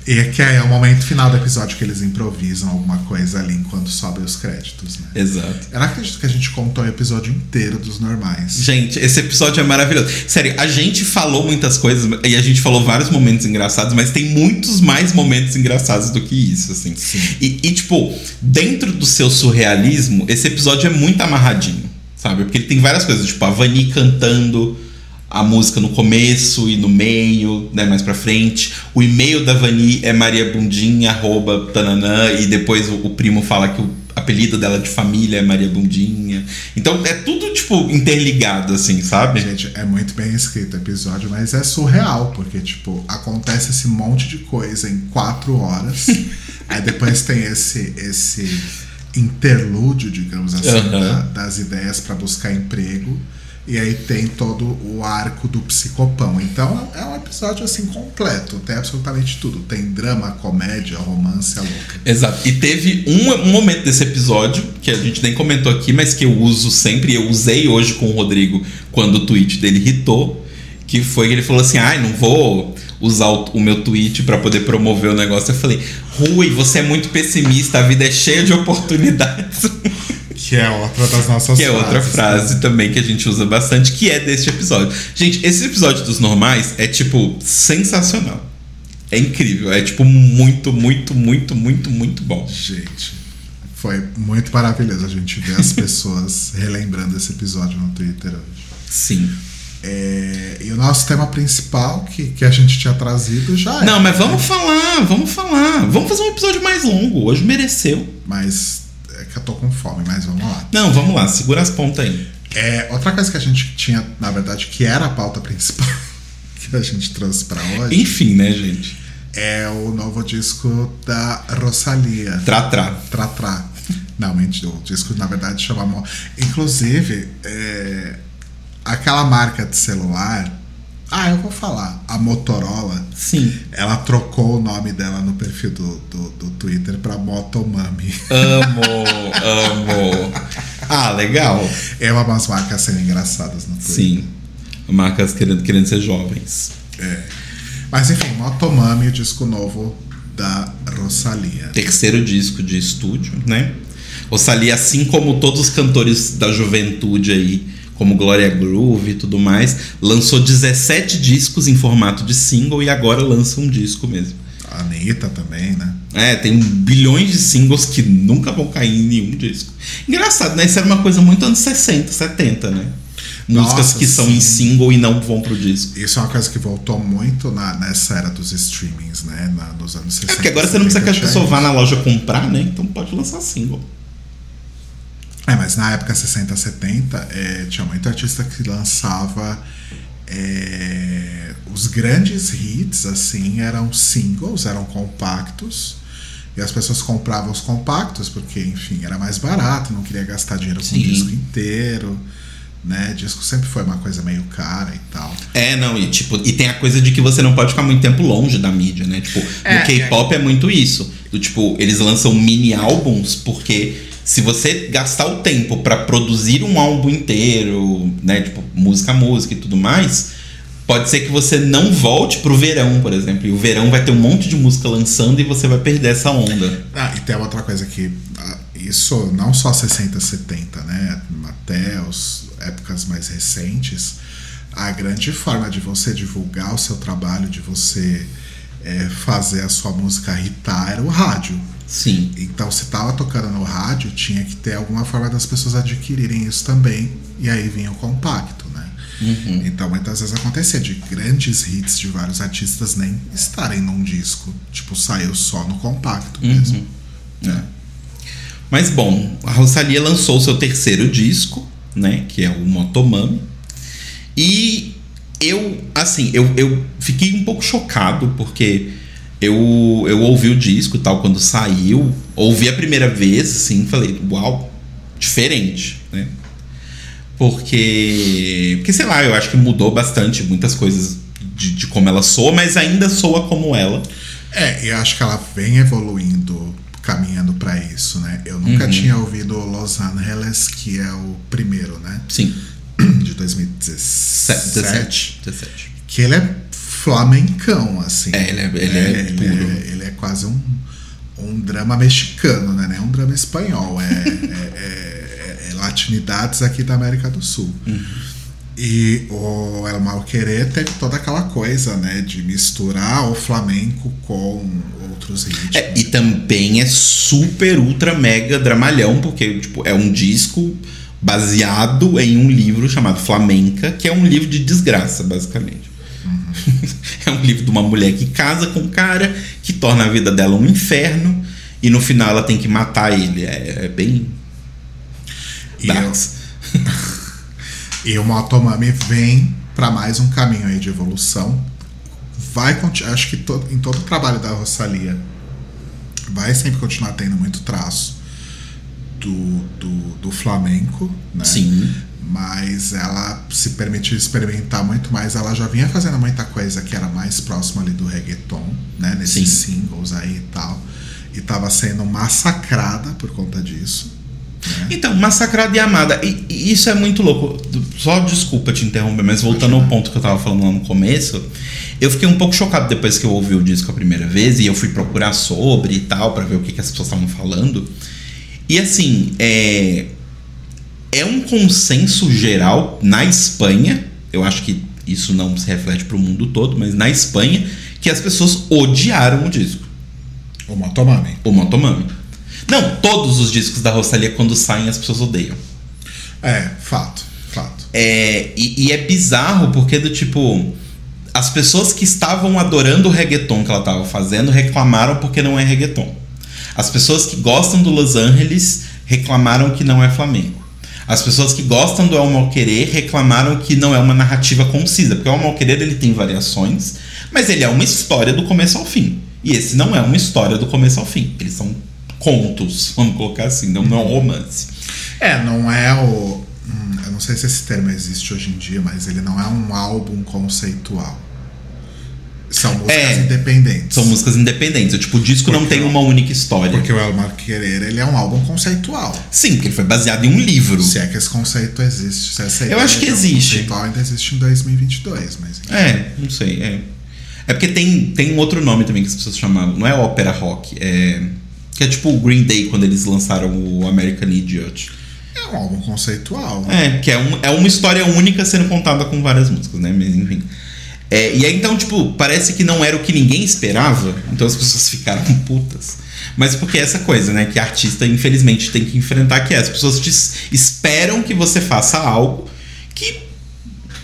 E é que é o momento final do episódio que eles improvisam alguma coisa ali enquanto sobem os créditos, né? Exato. Eu não acredito que a gente contou o episódio inteiro dos normais. Gente, esse episódio é maravilhoso. Sério, a gente falou muitas coisas e a gente falou vários momentos engraçados, mas tem muitos mais momentos engraçados do que isso, assim. E, e, tipo, dentro do seu surrealismo, esse episódio é muito amarradinho, sabe? Porque ele tem várias coisas, tipo, a Vani cantando a música no começo e no meio, né, mais pra frente. O e-mail da Vani é Maria Bundinha, arroba tananã, e depois o, o, primo fala que o apelido dela de família é Maria Bundinha. Então é tudo, tipo, interligado, assim, sabe? Gente, é muito bem escrito o episódio, mas é surreal, porque, tipo, acontece esse monte de coisa em quatro horas. <laughs> aí depois tem esse, esse interlúdio, digamos assim, uhum. da, das ideias para buscar emprego. E aí tem todo o arco do psicopão. Então é um episódio assim completo, tem absolutamente tudo. Tem drama, comédia, romance, a louca. Exato. E teve um, um, momento desse episódio, que a gente nem comentou aqui, mas que eu uso sempre, eu usei hoje com o Rodrigo quando o tweet dele irritou, que foi que ele falou assim: ai, ah, não vou usar o, o meu tweet para poder promover o negócio. Eu falei, Rui, você é muito pessimista, a vida é cheia de oportunidades. <laughs> Que é outra das nossas Que é frases, outra frase né? também que a gente usa bastante, que é deste episódio. Gente, esse episódio dos normais é, tipo, sensacional. É incrível. É, tipo, muito, muito, muito, muito, muito bom. Gente, foi muito maravilhoso a gente ver as <laughs> pessoas relembrando esse episódio no Twitter hoje. Sim. É, e o nosso tema principal que, que a gente tinha trazido já Não, mas vamos né? falar, vamos falar. Vamos fazer um episódio mais longo. Hoje mereceu. Mas é que eu tô com fome, mas vamos lá. Não, vamos lá, segura as pontas aí. É, outra coisa que a gente tinha, na verdade, que era a pauta principal <laughs> que a gente trouxe para hoje. Enfim, né, gente? É o novo disco da Rosalia. Tra-tra. Tra-tra. Não, mentira, o disco na verdade chama. Inclusive, é, aquela marca de celular ah, eu vou falar. A Motorola. Sim. Ela trocou o nome dela no perfil do, do, do Twitter pra Motomami. Amo, <laughs> amo. Ah, legal. É umas marcas sendo engraçadas no Twitter. Sim. Marcas querendo, querendo ser jovens. É. Mas enfim, Motomami, o disco novo da Rosalia. Terceiro disco de estúdio, né? Rosalia, assim como todos os cantores da juventude aí como Gloria Groove e tudo mais, lançou 17 discos em formato de single e agora lança um disco mesmo. A Anitta também, né? É, tem bilhões de singles que nunca vão cair em nenhum disco. Engraçado, né? Isso era uma coisa muito anos 60, 70, né? Músicas Nossa, que são sim. em single e não vão pro disco. Isso é uma coisa que voltou muito na, nessa era dos streamings, né? Na, nos anos 60. É porque agora você não precisa que a pessoa vá na loja comprar, né? Então pode lançar single. É, mas na época 60, 70, é, tinha muito artista que lançava é, os grandes hits, assim, eram singles, eram compactos. E as pessoas compravam os compactos porque, enfim, era mais barato, não queria gastar dinheiro com o disco inteiro né? Disco sempre foi uma coisa meio cara e tal. É, não, e tipo, e tem a coisa de que você não pode ficar muito tempo longe da mídia, né? Tipo, é, no K-pop é. é muito isso. Do tipo, eles lançam mini álbuns porque se você gastar o tempo para produzir um álbum inteiro, né, tipo, música a música e tudo mais, pode ser que você não volte pro verão, por exemplo. E o verão vai ter um monte de música lançando e você vai perder essa onda. Ah, e tem outra coisa que ah, isso não só 60, 70, né, até as épocas mais recentes, a grande forma de você divulgar o seu trabalho, de você é, fazer a sua música hitar era o rádio. Sim. Então, se estava tocando no rádio, tinha que ter alguma forma das pessoas adquirirem isso também. E aí vinha o compacto, né? Uhum. Então, muitas vezes acontecia de grandes hits de vários artistas nem estarem num disco. Tipo, saiu só no compacto uhum. mesmo. É. Mas, bom, a Rosalia lançou seu terceiro disco, né? Que é o Motomami. E eu, assim, eu, eu fiquei um pouco chocado, porque eu, eu ouvi o disco e tal quando saiu, ouvi a primeira vez, assim, falei, uau, diferente, né? Porque, porque sei lá, eu acho que mudou bastante muitas coisas de, de como ela soa, mas ainda soa como ela. É, eu acho que ela vem evoluindo, caminhando para isso, né? Eu nunca uhum. tinha ouvido Los Angeles, que é o primeiro, né? Sim. De 2017. 17. 17. Que ele é flamencão, assim. É, ele é, ele é, é ele, é, ele é quase um, um drama mexicano, né? Não é um drama espanhol, é, é, é, é latinidades aqui da América do Sul. Uhum. E o El Mal Querer teve toda aquela coisa, né, de misturar o flamenco com outros ritmos. É, e também é super, ultra, mega dramalhão, porque tipo, é um disco baseado em um livro chamado Flamenca, que é um livro de desgraça, basicamente. Livro de uma mulher que casa com um cara, que torna a vida dela um inferno, e no final ela tem que matar ele. É, é bem. E Darks. <laughs> E o Motomami vem para mais um caminho aí de evolução. Vai acho que todo, em todo o trabalho da Rosalia vai sempre continuar tendo muito traço do, do, do flamenco, né? Sim. Mas ela se permitiu experimentar muito mais. Ela já vinha fazendo muita coisa que era mais próxima ali do reggaeton, né? Nesses Sim. singles aí e tal. E estava sendo massacrada por conta disso. Né? Então, Massacrada e Amada. E, e, isso é muito louco. Só desculpa te interromper, mas voltando ao ponto que eu tava falando lá no começo, eu fiquei um pouco chocado depois que eu ouvi o disco a primeira vez e eu fui procurar sobre e tal, para ver o que, que as pessoas estavam falando. E assim, é. É um consenso geral na Espanha, eu acho que isso não se reflete para o mundo todo, mas na Espanha, que as pessoas odiaram o disco. O Motomami. O Motomami. Não, todos os discos da Rosalia, quando saem, as pessoas odeiam. É, fato, fato. É, e, e é bizarro porque do tipo. As pessoas que estavam adorando o reggaeton que ela estava fazendo reclamaram porque não é reggaeton. As pessoas que gostam do Los Angeles reclamaram que não é Flamengo. As pessoas que gostam do El Mal Querer reclamaram que não é uma narrativa concisa, porque o El Querer ele tem variações, mas ele é uma história do começo ao fim. E esse não é uma história do começo ao fim. Eles são contos, vamos colocar assim, não, não é um romance. É, não é o. Hum, eu não sei se esse termo existe hoje em dia, mas ele não é um álbum conceitual. São músicas é, independentes. São músicas independentes. Tipo, o disco porque não tem uma única história. Porque o El Mar Querer, ele é um álbum conceitual. Sim, porque ele foi baseado em um livro. Se é que esse conceito existe. Se essa Eu acho que existe. conceitual ainda existe em 2022, mas... É, não sei. É, é porque tem, tem um outro nome também que as pessoas chamavam. Não é ópera rock, é... Que é tipo o Green Day quando eles lançaram o American Idiot. É um álbum conceitual. É, que é, um, é uma história única sendo contada com várias músicas, né? Mas enfim. É, e aí então, tipo, parece que não era o que ninguém esperava, então as pessoas ficaram <laughs> putas. Mas porque é essa coisa, né? Que artista, infelizmente, tem que enfrentar que é. As pessoas te esperam que você faça algo que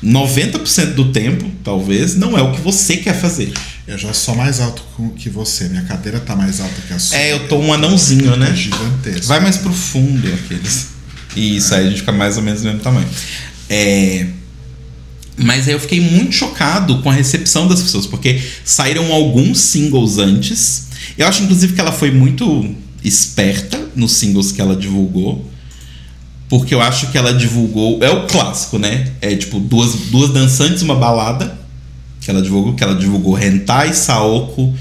90% do tempo, talvez, não é o que você quer fazer. Eu já sou mais alto que você. Minha cadeira tá mais alta que a sua. É, eu tô um anãozinho, né? Gigantesco. Vai mais pro fundo aqueles. Isso, é. aí a gente fica mais ou menos do mesmo tamanho. É. Mas aí eu fiquei muito chocado com a recepção das pessoas, porque saíram alguns singles antes. Eu acho, inclusive, que ela foi muito esperta nos singles que ela divulgou. Porque eu acho que ela divulgou. É o clássico, né? É tipo duas, duas dançantes, uma balada que ela divulgou, que ela divulgou Hentai, Saoko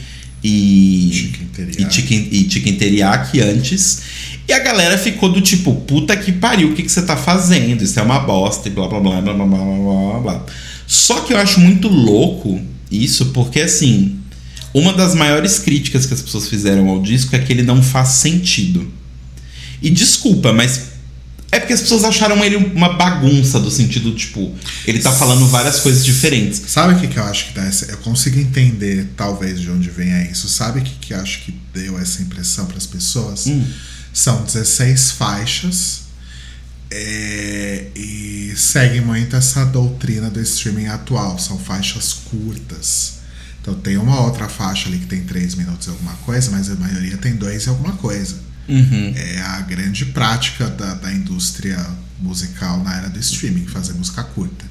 e Chicken Teriyaki, e chicken, e chicken teriyaki antes. E a galera ficou do tipo, puta que pariu, o que, que você tá fazendo? Isso é uma bosta e blá blá blá blá blá blá blá blá. Só que eu acho muito louco isso, porque assim, uma das maiores críticas que as pessoas fizeram ao disco é que ele não faz sentido. E desculpa, mas é porque as pessoas acharam ele uma bagunça do sentido, tipo, ele tá falando várias coisas diferentes. Sabe o que, que eu acho que dá essa. Eu consigo entender, talvez, de onde venha isso. Sabe o que, que eu acho que deu essa impressão para as pessoas? Hum. São 16 faixas é, e segue muito essa doutrina do streaming atual. São faixas curtas. Então tem uma outra faixa ali que tem 3 minutos e alguma coisa, mas a maioria tem 2 e alguma coisa. Uhum. É a grande prática da, da indústria musical na era do streaming, fazer música curta.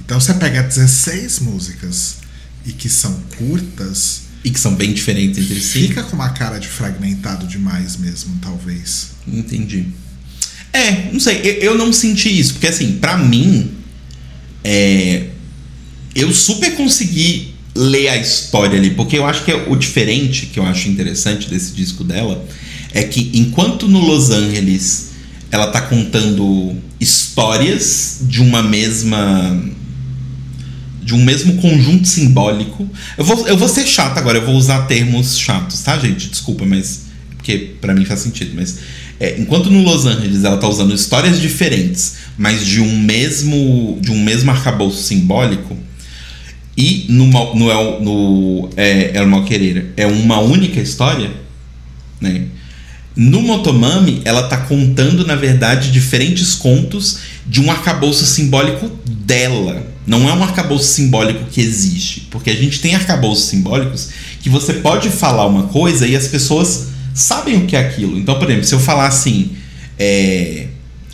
Então você pega 16 músicas e que são curtas. E que são bem diferentes entre si. Fica com uma cara de fragmentado demais mesmo, talvez. Entendi. É, não sei, eu, eu não senti isso, porque assim, para mim, é, eu super consegui ler a história ali, porque eu acho que é o diferente que eu acho interessante desse disco dela é que enquanto no Los Angeles ela tá contando histórias de uma mesma de um mesmo conjunto simbólico. Eu vou, eu vou ser chato agora, eu vou usar termos chatos, tá, gente? Desculpa, mas. Porque para mim faz sentido, mas. É, enquanto no Los Angeles ela tá usando histórias diferentes, mas de um mesmo. de um mesmo arcabouço simbólico. E no, no, no, no é, El Malquerer é uma única história, né? No Motomami, ela tá contando, na verdade, diferentes contos de um arcabouço simbólico dela. Não é um arcabouço simbólico que existe. Porque a gente tem arcabouços simbólicos que você pode falar uma coisa e as pessoas sabem o que é aquilo. Então, por exemplo, se eu falar assim, é,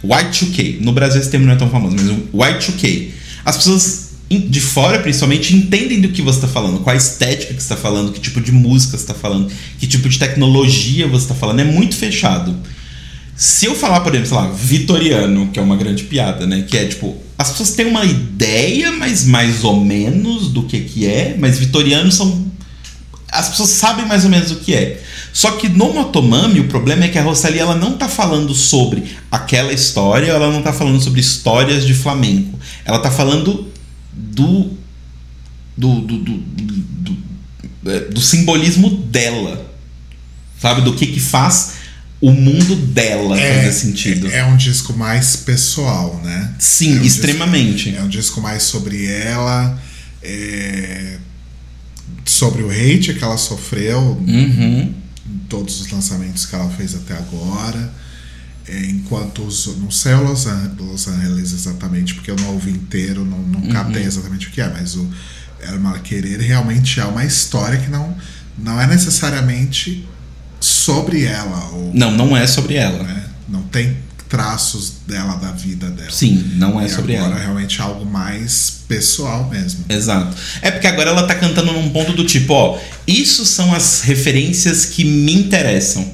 Y2K, no Brasil esse termo não é tão famoso, mas Y2K, as pessoas de fora, principalmente, entendem do que você está falando, qual a estética que está falando, que tipo de música você está falando, que tipo de tecnologia você está falando. É muito fechado. Se eu falar, por exemplo, sei lá, vitoriano, que é uma grande piada, né? Que é tipo, as pessoas têm uma ideia, mas mais ou menos do que, que é, mas vitorianos são. As pessoas sabem mais ou menos o que é. Só que no Motomami, o problema é que a Rosalia ela não está falando sobre aquela história, ela não está falando sobre histórias de flamenco. Ela está falando do do, do, do, do, é, do simbolismo dela. Sabe? Do que, que faz o mundo dela é, fazer sentido. É, é, um disco mais pessoal, né? Sim, é um extremamente. Disco, é um disco mais sobre ela, é, sobre o hate que ela sofreu uhum. em todos os lançamentos que ela fez até agora. É, enquanto os, não sei o Los, Los Angeles exatamente, porque eu não ouvi inteiro, não, não uhum. captei exatamente o que é, mas o El Querer realmente é uma história que não, não é necessariamente sobre ela. Ou, não, não é sobre ela. Né? Não tem traços dela, da vida dela. Sim, não é e sobre agora ela. realmente é algo mais pessoal mesmo. Exato. É porque agora ela tá cantando num ponto do tipo, ó, isso são as referências que me interessam.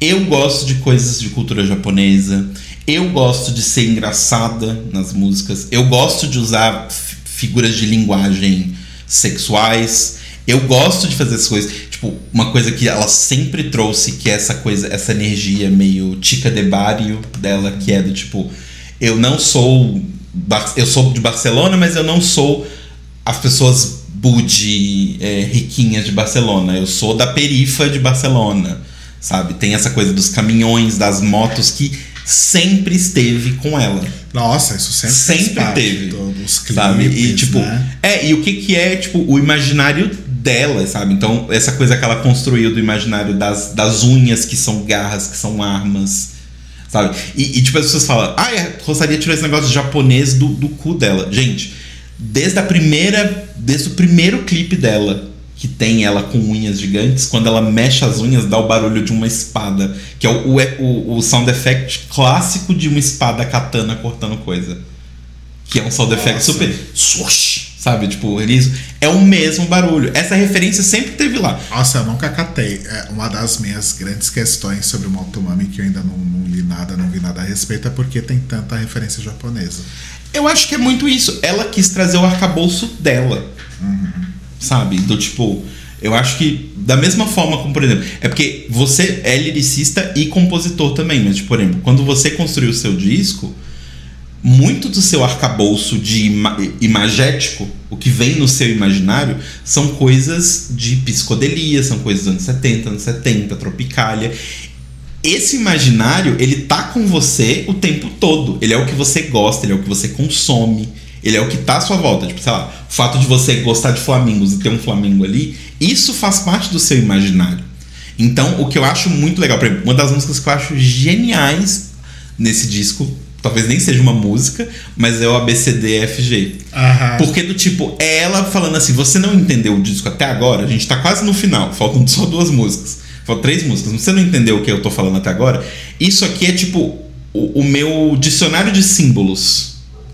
Eu gosto de coisas de cultura japonesa. Eu gosto de ser engraçada nas músicas. Eu gosto de usar figuras de linguagem sexuais. Eu gosto de fazer essas coisas. Tipo, uma coisa que ela sempre trouxe, que é essa coisa, essa energia meio tica de barrio dela, que é do tipo, eu não sou. Eu sou de Barcelona, mas eu não sou as pessoas budi é, riquinhas de Barcelona. Eu sou da perifa de Barcelona sabe? Tem essa coisa dos caminhões, das motos que sempre esteve com ela. Nossa, isso sempre, sempre teve. Dos clipes, sabe? E tipo, né? é, e o que que é, tipo, o imaginário dela, sabe? Então, essa coisa que ela construiu do imaginário das, das unhas que são garras, que são armas, sabe? E, e tipo, as pessoas falam, ah, a Rosaria tirou esse negócio japonês do, do cu dela. Gente, desde a primeira, desde o primeiro clipe dela, que tem ela com unhas gigantes, quando ela mexe as unhas, dá o barulho de uma espada. Que é o, o, o sound effect clássico de uma espada katana cortando coisa. Que é um sound Nossa. effect super. Swoosh, sabe? Tipo, eles. É o mesmo barulho. Essa referência sempre teve lá. Nossa, eu nunca catei. É uma das minhas grandes questões sobre o Motomami, que eu ainda não, não li nada, não vi nada a respeito, é porque tem tanta referência japonesa. Eu acho que é muito isso. Ela quis trazer o arcabouço dela. Uhum sabe? Do tipo, eu acho que da mesma forma como, por exemplo, é porque você é lyricista e compositor também, mas, tipo, por exemplo, quando você construiu o seu disco, muito do seu arcabouço de ima imagético, o que vem no seu imaginário, são coisas de psicodelia, são coisas dos anos 70, anos 70, tropicália. Esse imaginário, ele tá com você o tempo todo. Ele é o que você gosta, ele é o que você consome. Ele é o que tá à sua volta. Tipo, sei lá, o fato de você gostar de flamingos e ter um flamingo ali, isso faz parte do seu imaginário. Então, o que eu acho muito legal, por exemplo, uma das músicas que eu acho geniais nesse disco, talvez nem seja uma música, mas é o ABCDFG. Uhum. Porque do tipo, é ela falando assim, você não entendeu o disco até agora, a gente tá quase no final, faltam <laughs> só duas músicas. Faltam três músicas, você não entendeu o que eu tô falando até agora? Isso aqui é tipo o, o meu dicionário de símbolos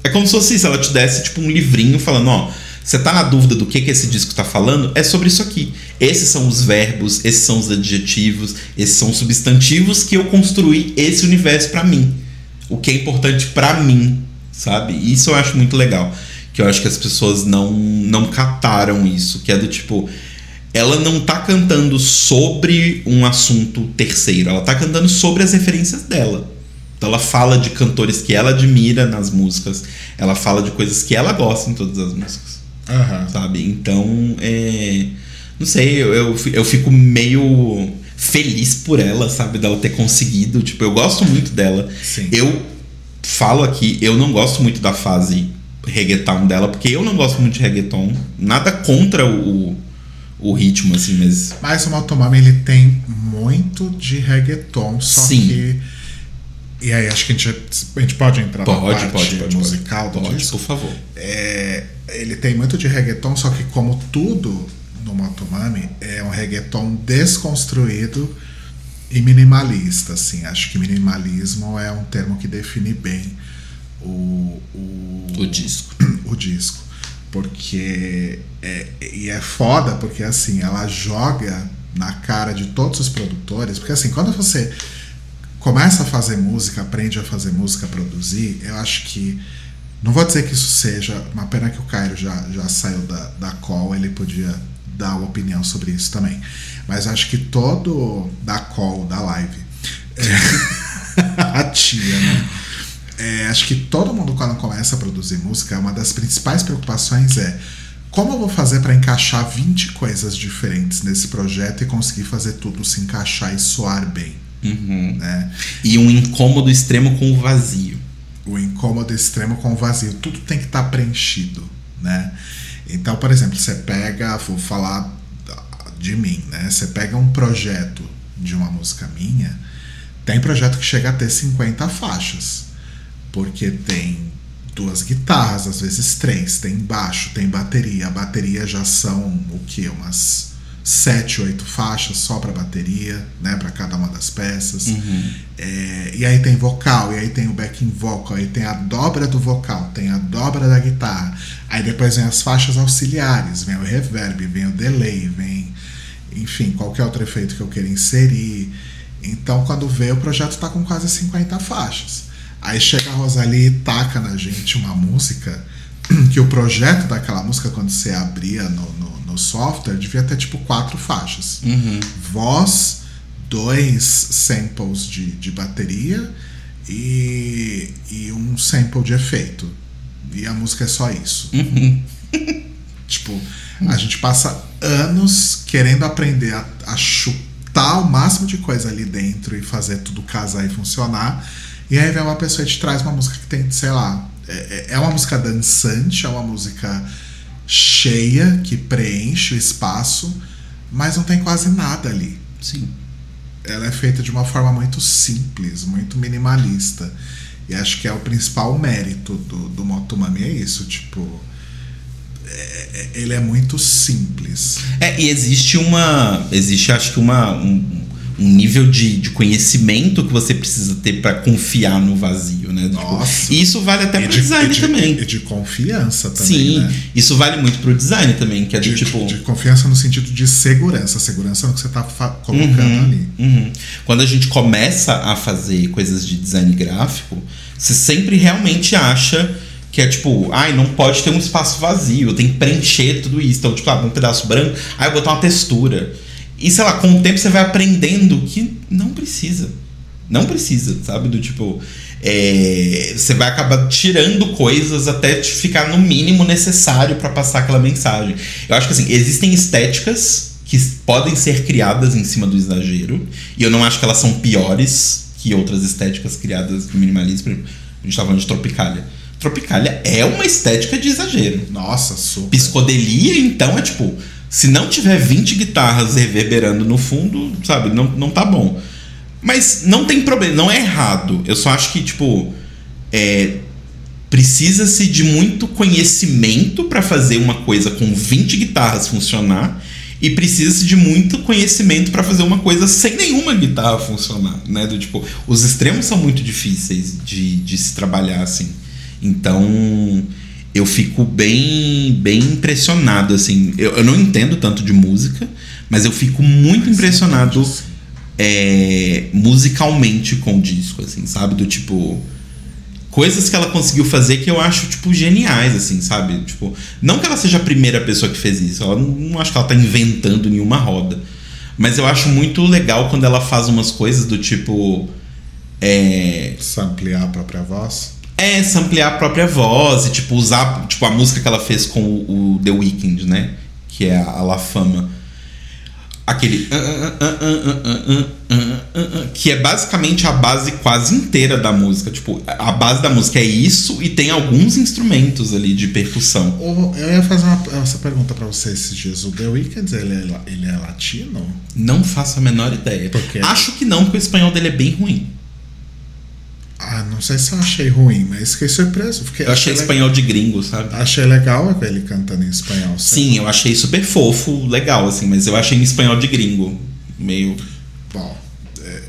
é como se fosse se ela te desse tipo um livrinho falando, ó, você tá na dúvida do que que esse disco tá falando? É sobre isso aqui. Esses são os verbos, esses são os adjetivos, esses são os substantivos que eu construí esse universo para mim. O que é importante para mim, sabe? Isso eu acho muito legal, que eu acho que as pessoas não não cataram isso, que é do tipo ela não tá cantando sobre um assunto terceiro, ela tá cantando sobre as referências dela. Então ela fala de cantores que ela admira nas músicas, ela fala de coisas que ela gosta em todas as músicas. Aham. sabe? Então, é. Não sei, eu, eu, eu fico meio feliz por ela, sabe? Dela ter conseguido. Tipo, eu gosto muito dela. Sim. Eu falo aqui, eu não gosto muito da fase reggaeton dela, porque eu não gosto muito de reggaeton. Nada contra o, o ritmo, assim, mas. Mas o Motomami ele tem muito de reggaeton, só Sim. que. E aí, acho que a gente, a gente pode entrar na Pode, parte pode, pode. musical do pode, disco. por favor. É, ele tem muito de reggaeton, só que como tudo no Motomami é um reggaeton desconstruído e minimalista, assim. Acho que minimalismo é um termo que define bem o, o, O disco. <clears throat> o disco. Porque é, e é foda porque assim, ela joga na cara de todos os produtores, porque assim, quando você começa a fazer música, aprende a fazer música, a produzir, eu acho que não vou dizer que isso seja uma pena que o Cairo já, já saiu da, da call, ele podia dar uma opinião sobre isso também. Mas acho que todo da call, da live, é, <laughs> a tia, né? É, acho que todo mundo, quando começa a produzir música, uma das principais preocupações é como eu vou fazer para encaixar 20 coisas diferentes nesse projeto e conseguir fazer tudo se encaixar e soar bem, Uhum. né? E um incômodo extremo com o vazio. O incômodo extremo com o vazio, tudo tem que estar preenchido, né? Então, por exemplo, você pega, vou falar de mim, né? Você pega um projeto de uma música minha, tem projeto que chega a ter 50 faixas, porque tem duas guitarras, às vezes três, tem baixo, tem bateria. A bateria já são o que? Umas sete, oito faixas só para bateria, né? Para cada uma das peças. Uhum. É, e aí tem vocal, e aí tem o backing vocal, aí tem a dobra do vocal, tem a dobra da guitarra. Aí depois vem as faixas auxiliares, vem o reverb, vem o delay, vem, enfim, qualquer outro efeito que eu queira inserir. Então, quando vê, o projeto tá com quase 50 faixas. Aí chega a Rosalie e taca na gente uma música <clears throat> que o projeto daquela música, quando você abria no, no, no software, devia ter tipo quatro faixas Uhum. voz, dois samples de, de bateria e, e um sample de efeito. E a música é só isso. Uhum. <laughs> Tipo, a gente passa anos querendo aprender a, a chutar o máximo de coisa ali dentro e fazer tudo casar e funcionar. E aí vem uma pessoa e te traz uma música que tem, sei lá, é, é- é uma música dançante, é uma música cheia, que preenche o espaço, mas não tem quase nada ali Sim. ela é feita de uma forma muito simples, muito minimalista. E acho que é o principal mérito do, do Motomami, é isso, tipo. é- é- ele é muito simples. É, e existe uma. Existe, acho que, uma, um, um nível de, de conhecimento que você precisa ter pra confiar no vazio, né? Tipo, Nossa. e isso vale até pro de, design de- também. e de confiança também, Sim, né? isso vale muito pro design também, que é do De, tipo. de confiança no sentido de segurança. Segurança no que você tá colocando Uhum, ali. uhum. Quando a gente começa a fazer coisas de design gráfico, você sempre realmente acha que é tipo, ai, não pode ter um espaço vazio, tem que preencher tudo isso. Então, tipo, ah, um pedaço branco, aí eu botar uma textura. E sei lá, com o tempo você vai aprendendo que não precisa. Não precisa, sabe? Do tipo. É, você vai acabar tirando coisas até te ficar no mínimo necessário para passar aquela mensagem. Eu acho que assim, existem estéticas que podem ser criadas em cima do exagero, e eu não acho que elas são piores que outras estéticas criadas no minimalismo. A gente tava falando de Tropicália. Tropicália é uma estética de exagero. Nossa, super. Psicodelia, então, é tipo, se não tiver 20 guitarras reverberando no fundo, sabe, não, não tá bom. Mas não tem problema, não é errado. Eu só acho que, tipo, é, precisa-se de muito conhecimento para fazer uma coisa com 20 guitarras funcionar e precisa-se de muito conhecimento para fazer uma coisa sem nenhuma guitarra funcionar, né? Do tipo, os extremos são muito difíceis de, de se trabalhar assim. Então, eu fico bem bem impressionado assim. Eu, eu não entendo tanto de música, mas eu fico muito impressionado é, musicalmente com o disco, assim, sabe? Do tipo. Coisas que ela conseguiu fazer que eu acho, tipo, geniais, assim, sabe? Tipo, não que ela seja a primeira pessoa que fez isso, ela não, não acho que ela tá inventando nenhuma roda. Mas eu acho muito legal quando ela faz umas coisas do tipo. É, Samplear a própria voz. É, samplear a própria voz e, tipo, usar tipo, a música que ela fez com o, o The Weeknd, né? Que é a, a La Fama. Aquele. Que é basicamente a base quase inteira da música. Tipo, a base da música é isso e tem alguns instrumentos ali de percussão. Eu ia fazer uma, essa pergunta para você esses dias. O The Weeknd, ele é, ele é latino? Não faço a menor ideia. Porque... Acho que não, porque o espanhol dele é bem ruim. Ah, não sei se eu achei ruim, mas fiquei surpreso. Fiquei, eu achei, achei espanhol de gringo, sabe? Achei legal ele cantando em espanhol. Sim, eu achei super fofo, legal, assim, mas eu achei em espanhol de gringo. Meio. Bom, é,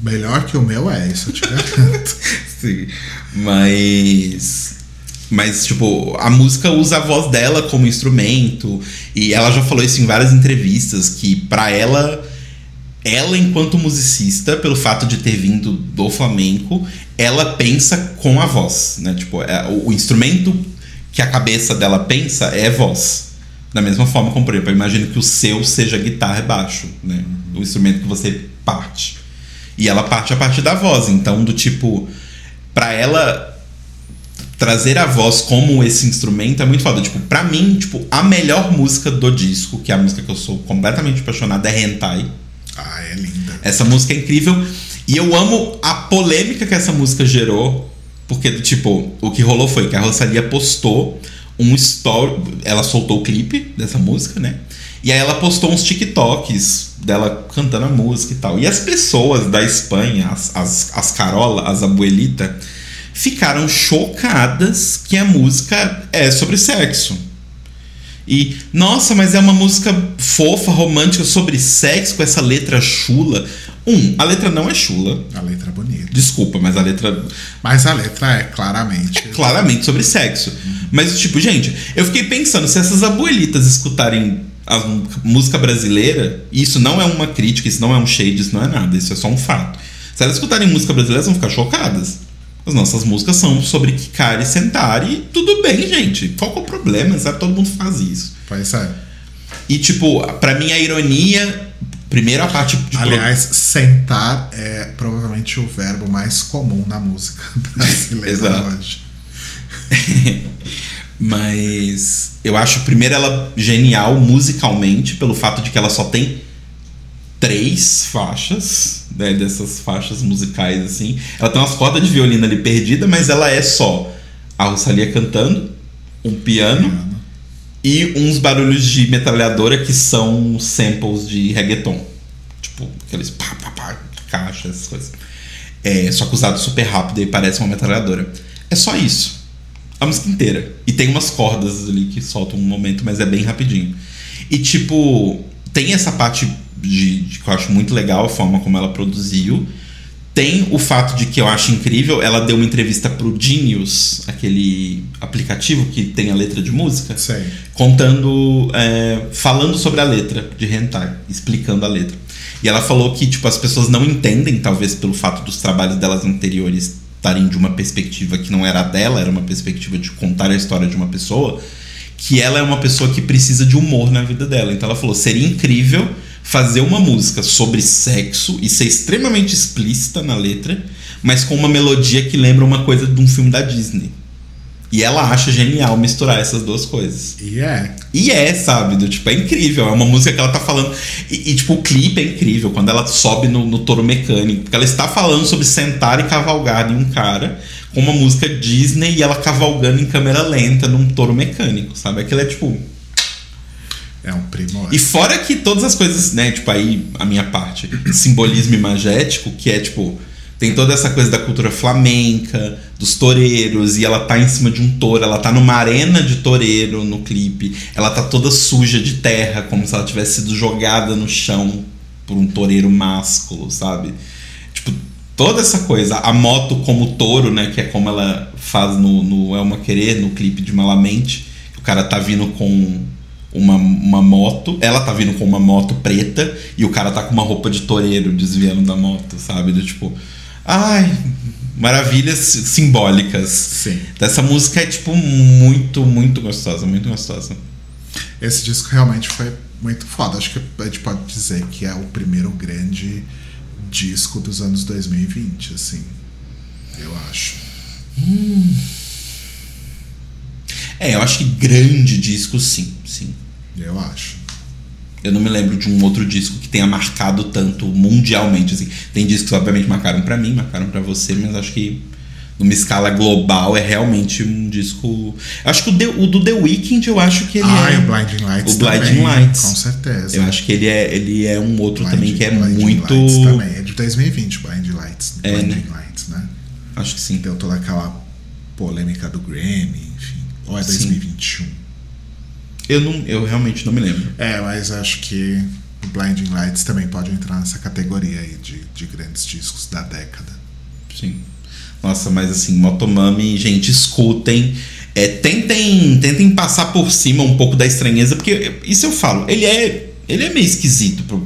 melhor que o meu é, isso eu te garanto. <laughs> Sim, mas. Mas, tipo, a música usa a voz dela como instrumento. E ela já falou isso em várias entrevistas, que para ela ela, enquanto musicista, pelo fato de ter vindo do flamenco, ela pensa com a voz, né? Tipo, é, o, o, instrumento que a cabeça dela pensa é voz. Da mesma forma como, por exemplo, eu imagino que o seu seja guitarra e baixo, né? O instrumento que você parte. E ela parte a partir da voz. Então, do tipo, para ela trazer a voz como esse instrumento é muito foda. Tipo, pra mim, tipo, a melhor música do disco, que é a música que eu sou completamente apaixonado, é Hentai ah, é linda. Essa música é incrível. E eu amo a polêmica que essa música gerou. Porque, tipo, o que rolou foi que a Rosalia postou um story. Ela soltou o clipe dessa música, né? E aí ela postou uns TikToks dela cantando a música e tal. E as pessoas da Espanha, as, as, as Carola, as abuelita, ficaram chocadas que a música é sobre sexo. E, nossa, mas é uma música fofa, romântica, sobre sexo, com essa letra chula. Um, a letra não é chula. A letra é bonita. Desculpa, mas a letra. Mas a letra é claramente. É claramente sobre sexo. Uhum. Mas, tipo, gente, eu fiquei pensando, se essas abuelitas escutarem a música brasileira, isso não é uma crítica, isso não é um shade, isso não é nada, isso é só um fato. Se elas escutarem música brasileira, elas vão ficar chocadas. As nossas músicas são sobre quicar e sentar e tudo bem, gente. Qual é o problema? Sabe? Todo mundo faz isso. Pois é. E, tipo, para mim a ironia. Primeiro a parte de. Aliás, pro... sentar é provavelmente o verbo mais comum na música <laughs> brasileira hoje. <laughs> Mas eu acho primeiro ela genial musicalmente, pelo fato de que ela só tem três faixas, né, dessas faixas musicais assim. Ela tem umas cordas de violino ali perdida, mas ela é só a Rosalia cantando, um piano, piano, e uns barulhos de metralhadora que são samples de reggaeton. Tipo, aqueles pá, pá, pá, caixa, essas coisas. É, só que usado super rápido e parece uma metralhadora. É só isso. A música inteira. E tem umas cordas ali que soltam um momento, mas é bem rapidinho. E tipo, tem essa parte de, de, que eu acho muito legal a forma como ela produziu. Tem o fato de que eu acho incrível, ela deu uma entrevista pro Genius, aquele aplicativo que tem a letra de música, contando, é, falando sobre a letra de Hentai, explicando a letra. E ela falou que tipo as pessoas não entendem, talvez pelo fato dos trabalhos delas anteriores estarem de uma perspectiva que não era a dela, era uma perspectiva de contar a história de uma pessoa, que ela é uma pessoa que precisa de humor na vida dela. Então ela falou: seria incrível fazer uma música sobre sexo e ser extremamente explícita na letra, mas com uma melodia que lembra uma coisa de um filme da Disney. E ela acha genial misturar essas duas coisas. E é. E é, sabe? Do, tipo, é incrível. É uma música que ela tá falando. E, e tipo, o clipe é incrível quando ela sobe no, no touro mecânico. Porque ela está falando sobre sentar e cavalgar em um cara com uma música Disney e ela cavalgando em câmera lenta num touro mecânico, sabe? Aquilo é tipo é um primor. E fora que todas as coisas, né, tipo aí a minha parte, simbolismo imagético, que é tipo, tem toda essa coisa da cultura flamenca, dos toureiros, e ela tá em cima de um touro, ela tá numa arena de toureiro no clipe, ela tá toda suja de terra, como se ela tivesse sido jogada no chão por um toureiro másculo, sabe? Tipo, toda essa coisa, a moto como touro, né, que é como ela faz no, no Elma Querer, no clipe de Malamente, que o cara tá vindo com uma, uma moto, ela tá vindo com uma moto preta e o cara tá com uma roupa de toureiro desviando da moto, sabe? Do tipo, ai, maravilhas simbólicas. Sim. Essa música é tipo muito, muito gostosa, muito gostosa. Esse disco realmente foi muito foda. Acho que a gente pode dizer que é o primeiro grande disco dos anos 2020, assim. Eu acho. É, eu acho que grande disco, sim, sim. Eu acho. Eu não me lembro de um outro disco que tenha marcado tanto mundialmente, assim. Tem discos que obviamente marcaram pra mim, marcaram pra você, mas acho que numa escala global é realmente um disco. Acho que o, The- o do The Weeknd, eu acho que ele ah, é. e o Blinding Lights o Blinding também, Lights. Com certeza. Eu acho que ele é, ele é um outro também que é Blinding muito. Lights também. É de 2020, Blinding Lights. É, Blinding né? Lights, né? Acho que sim. Deu toda aquela polêmica do Grammy, enfim. Ou é Sim. 2021? Eu, não, eu realmente não me lembro. É, mas acho que o Blinding Lights também pode entrar nessa categoria aí de, de grandes discos da década. Sim. Nossa, mas assim, Motomami, gente, escutem. É, tentem, tentem passar por cima um pouco da estranheza, porque isso eu falo, ele é, ele é meio esquisito pra,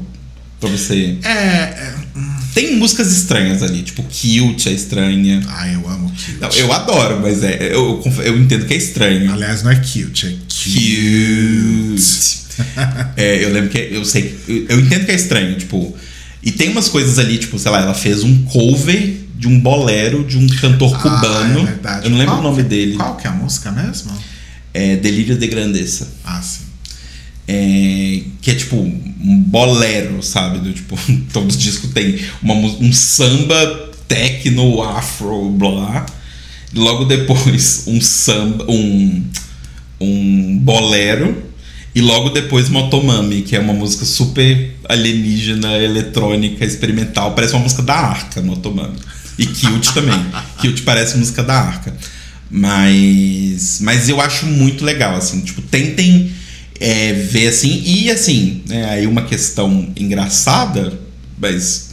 pra você. É, é. Tem músicas estranhas ali, tipo Cute é estranha. Ah, eu amo. Não, eu adoro, mas é, eu, eu, entendo que é estranho. Aliás, não é cute, é cute. É, eu lembro que eu sei. Eu, eu entendo que é estranho, tipo. E tem umas coisas ali, tipo, sei lá, ela fez um cover de um bolero de um cantor cubano. Ah, é verdade. eu não lembro Qual o nome que- dele. Qual que é a música mesmo? É Delírio de Grandeza. Ah, sim. É, que é tipo um bolero, sabe? Do, tipo, <laughs> todos os discos tem uma, um samba, techno, afro, blá. Logo depois um samba, um, um bolero. E logo depois Motomami, que é uma música super alienígena, eletrônica, experimental. Parece uma música da Arca, Motomami. E Cute também. <laughs> Cute parece música da Arca. Mas, mas eu acho muito legal, assim. Tipo, tentem é, ver assim. E assim, é, aí uma questão engraçada, mas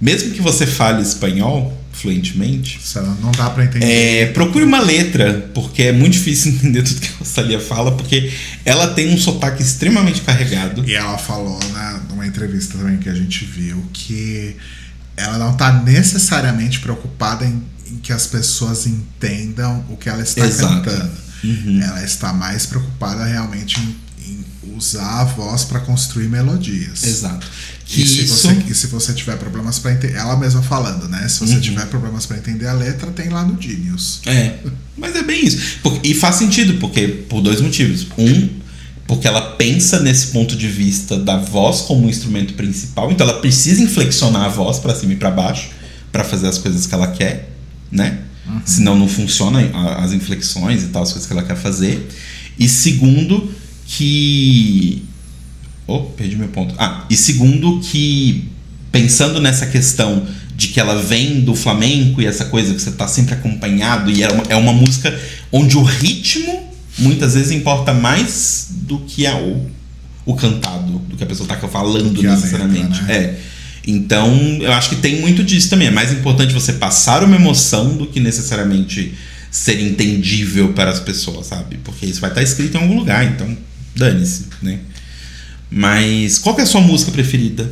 mesmo que você fale espanhol fluentemente, não dá pra entender. é, procure uma letra, porque é muito difícil <laughs> entender tudo que a Rosalia fala, porque ela tem um sotaque extremamente carregado. E ela falou na, numa entrevista também que a gente viu que ela não tá necessariamente preocupada em, em que as pessoas entendam o que ela está Exato. cantando. Uhum. Ela está mais preocupada realmente em usar a voz para construir melodias. Exato. Que E se, isso. você, e se você tiver problemas para entender, ela mesma falando, né? Se você Uhum. tiver problemas para entender a letra, tem lá no Genius. É, mas é bem isso. E faz sentido, porque por dois motivos. Um, porque ela pensa nesse ponto de vista da voz como um instrumento principal, então ela precisa inflexionar a voz para cima e para baixo para fazer as coisas que ela quer, né? Senão não funciona as inflexões e tal, as coisas que ela quer fazer. E segundo, que Oh, perdi meu ponto. Ah, e segundo que pensando nessa questão de que ela vem do flamenco e essa coisa que você tá sempre acompanhado e é uma, é uma música onde o ritmo muitas vezes importa mais do que a, o, o cantado, do que a pessoa tá falando necessariamente. letra, né? É. Então, eu acho que tem muito disso também. É mais importante você passar uma emoção do que necessariamente ser entendível para as pessoas, sabe? Porque isso vai estar escrito em algum lugar, então dane-se, né? Mas qual que é a sua música preferida?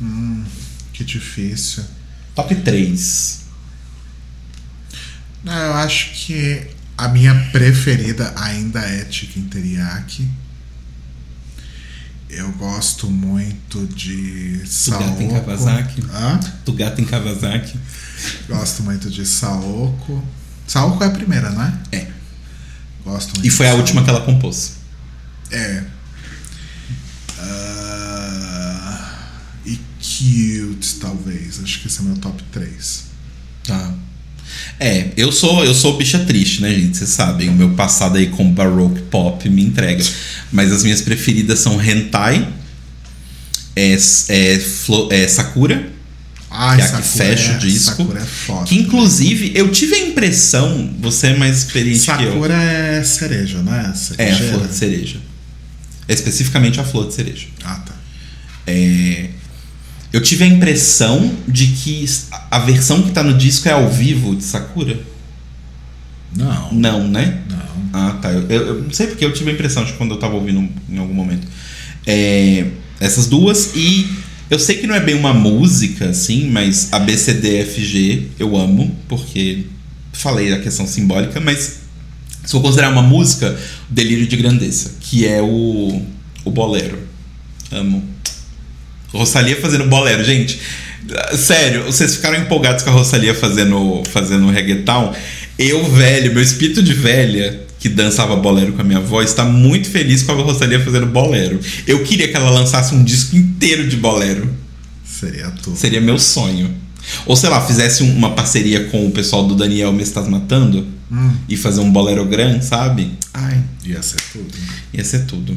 Hum, que difícil. Top 3. Não, eu acho que a minha preferida ainda é Chicken Teriyaki. Eu gosto muito de Gato em Saoko. Kawasaki? Hã? Do Gato em Kawasaki. Gosto muito de Saoko. Saoko é a primeira, não é? É. Gosto muito E foi a última que ela compôs. É. Ah, e Cute, talvez. Acho que esse é meu top 3. Tá. É, eu sou eu sou bicha triste, né, gente? Vocês sabem, o meu passado aí com Baroque Pop me entrega. Mas as minhas preferidas são Hentai, é, é, Flo- é Sakura, Ai, Que é a que fecha o disco. Sakura é foda. que inclusive eu tive a impressão, você é mais experiente que eu. Sakura é cereja, não é? É, a flor de cereja. Especificamente a flor de cereja. Ah, tá. É, eu tive a impressão de que a versão que tá no disco é ao vivo de Sakura. Não. Não, né? Não. Ah, tá. Eu, eu- eu não sei porque eu tive a impressão de quando eu tava ouvindo em algum momento. É, essas duas e eu sei que não é bem uma música, assim, mas a BCDFG eu amo, porque falei da questão simbólica, mas se eu considerar uma música, Delírio de Grandeza, que é o, o bolero. Amo. Rosalia fazendo bolero, gente. Sério, vocês ficaram empolgados com a Rosalia fazendo, fazendo reggaeton? Eu, velho, meu espírito de velha que dançava bolero com a minha voz, está muito feliz com a Rosalia fazendo bolero. Eu queria que ela lançasse um disco inteiro de bolero. Seria tudo. Seria meu sonho. Ou sei lá, fizesse uma parceria com o pessoal do Daniel Me Estás Matando Hum. e fazer um bolero grande, sabe? Ai, Ia ser tudo. ia ser tudo.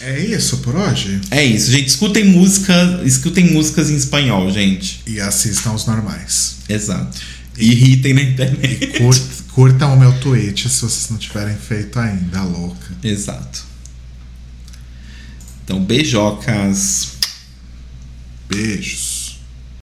É isso por hoje? É isso, gente. Escutem música, escutem músicas em espanhol, gente. E assistam os normais. Exato. E irritem na internet. Cur- curtam o meu tweet se vocês não tiverem feito ainda, louca. Exato. Então, beijocas. Beijos.